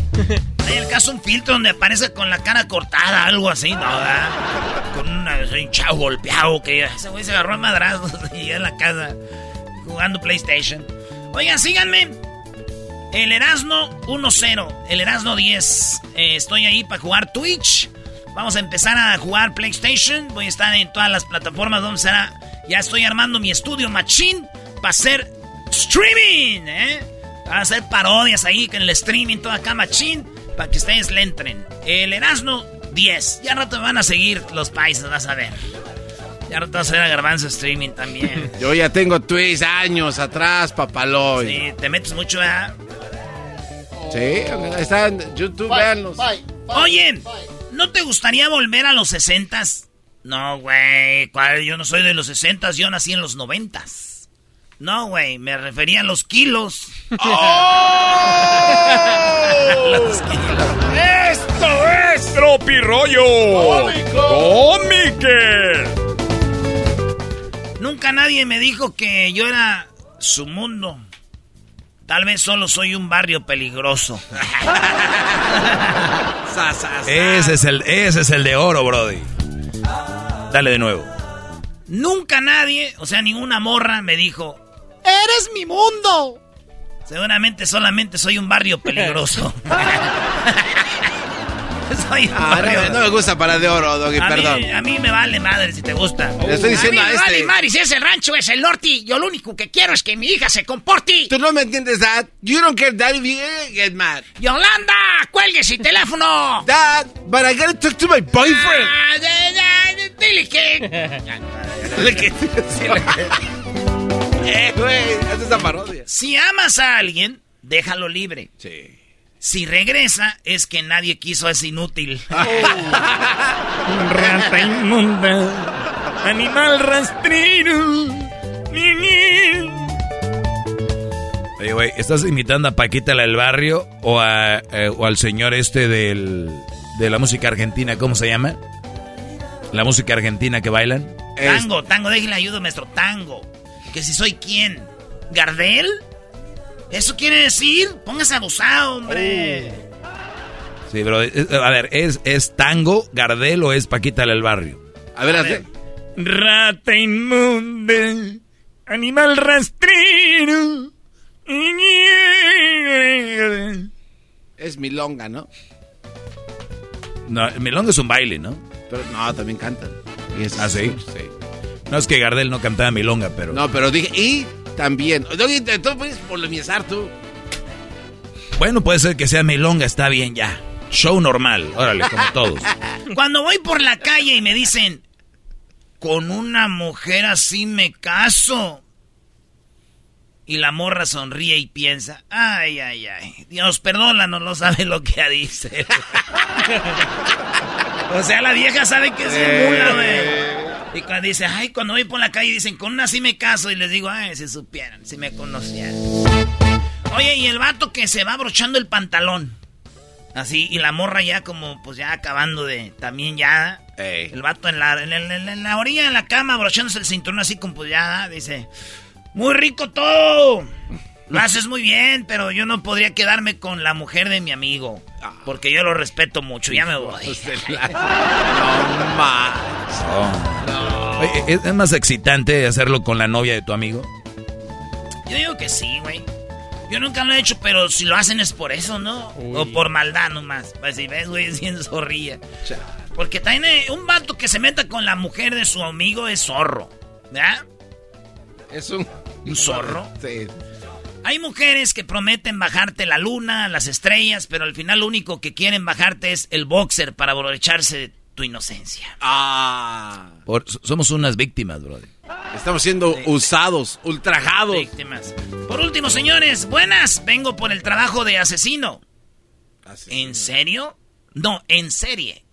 Hay el caso un filtro donde aparece con la cara cortada, algo así, ¿no? ¿verdad? Con una- un chavo golpeado que ese güey se agarró a madrazos (laughs) y ya en la casa jugando PlayStation. Oigan, síganme. El Erasno 1-0, el Erasno 10. Eh, estoy ahí para jugar Twitch. Vamos a empezar a jugar PlayStation. Voy a estar en todas las plataformas donde será. Ya estoy armando mi estudio Machine para hacer streaming, ¿eh? Para hacer parodias ahí en el streaming, toda acá machín, para que ustedes le entren. El Erasmo, 10. Ya rato me van a seguir los países, vas a ver. Ya rato vas a ver a Garbanzo streaming también. (laughs) Yo ya tengo tweets años atrás, papaloy. Sí, te metes mucho, ¿verdad? Sí, está en YouTube, véanlos. Oye, ¿no te gustaría volver a los 60 No, güey, ¿cuál? yo no soy de los 60 yo nací en los 90 No, güey, me refería a los kilos. (laughs) ¡Oh! (laughs) los kilos. ¡Esto es Tropirollo! ¡Cómico! Nunca nadie me dijo que yo era su mundo. Tal vez solo soy un barrio peligroso. (laughs) Ese es el, ese es el de oro, Brody. Dale de nuevo. Nunca nadie, o sea, ninguna morra me dijo, ¡Eres mi mundo! seguramente solamente soy un barrio peligroso. (laughs) (laughs) soy un Ah, no, no me gusta para de oro, Doggy, a, perdón. mí, a mí me vale madre si te gusta. Le estoy diciendo a a mí me este. vale madre si es el rancho, es el norte. Yo lo único que quiero es que mi hija se comporte. Tú no me entiendes, Dad. You don't care, Dad, if you get mad. Yolanda, cuelgue ese teléfono. (laughs) Dad, but I gotta talk to my boyfriend. Ah, de- de- Dile que... (laughs) Dile que- Eh, güey, haz esa parodia. Si amas a alguien, déjalo libre. Sí. Si regresa, es que nadie quiso a ese inútil. (laughs) Rata inmunda, animal rastrero. Oye, güey, ¿estás imitando a Paquita la del barrio o, a, eh, o al señor este del, de la música argentina? ¿Cómo se llama? La música argentina que bailan. Tango, tango, déjale ayuda, maestro. Tango. Que si soy quién. ¿Gardel? ¿Eso quiere decir? Póngase abusado, hombre. Sí, bro. es- A ver, ¿es, ¿es tango, Gardel o es Paquita del barrio? A ver, hazle. Rata inmunda, animal rastrero. Es milonga, ¿no? No, melón es un baile, ¿no? Pero no, también cantan. Y es- ¿Ah, sí? No es que Gardel no cantaba milonga, pero... No, pero dije, y también. Tú puedes polemizar tú. Bueno, puede ser que sea milonga, está bien ya. Show normal, órale, como todos. (laughs) Cuando voy por la calle y me dicen, con una mujer así me caso. Y la morra sonríe y piensa, ay, ay, ay, Dios, perdónanos, no sabe lo que dice. (laughs) o sea, la vieja sabe que es bien mula, güey. Y cuando dice, ay, cuando voy por la calle dicen, con una así me caso. Y les digo, ay, si supieran, si me conocieran. Oye, y el vato que se va abrochando el pantalón. Así, y la morra ya como, pues ya acabando de, también ya. El vato en la, en, en la orilla de la cama, abrochándose el cinturón así como, pues ya, dice, muy rico todo. Lo haces muy bien, pero yo no podría quedarme con la mujer de mi amigo. Porque yo lo respeto mucho, ya me voy. No más. Oye, ¿Es, más excitante hacerlo con la novia de tu amigo? Yo digo que sí, güey. Yo nunca lo he hecho, pero si lo hacen es por eso, ¿no? O por maldad nomás. Pues si ves, güey, (laughs) es bien zorrilla. Porque también eh, un vato que se meta con la mujer de su amigo es zorro. ¿Verdad? Es un... ¿Un zorro? Sí. Hay mujeres que prometen bajarte la luna, las estrellas, pero al final lo único que quieren bajarte es el boxer para aprovecharse de tu inocencia. Ah. Por- somos unas víctimas, brother. Estamos siendo usados, ultrajados. Víctimas. Por último, señores, buenas. Vengo por el trabajo de asesino. ¿En serio? No, en serie.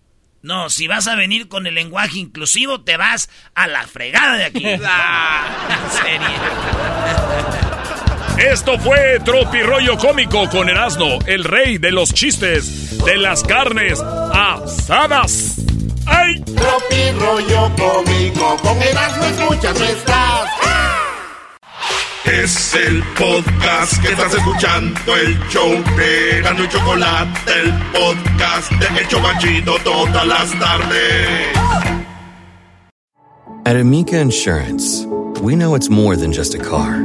No, si vas a venir con el lenguaje inclusivo, te vas a la fregada de aquí. (laughs) Ah. en serie. (laughs) Esto fue Tropirollo Cómico con Erasmo, el rey de los chistes, de las carnes asadas. ¡Ay! Tropi rollo cómico, con Erasmo escuchas no estás. Es el podcast que estás escuchando, el show de Erasmo y Chocolate, el podcast de El Chobachito todas las tardes. At Amica Insurance, we know it's more than just a car.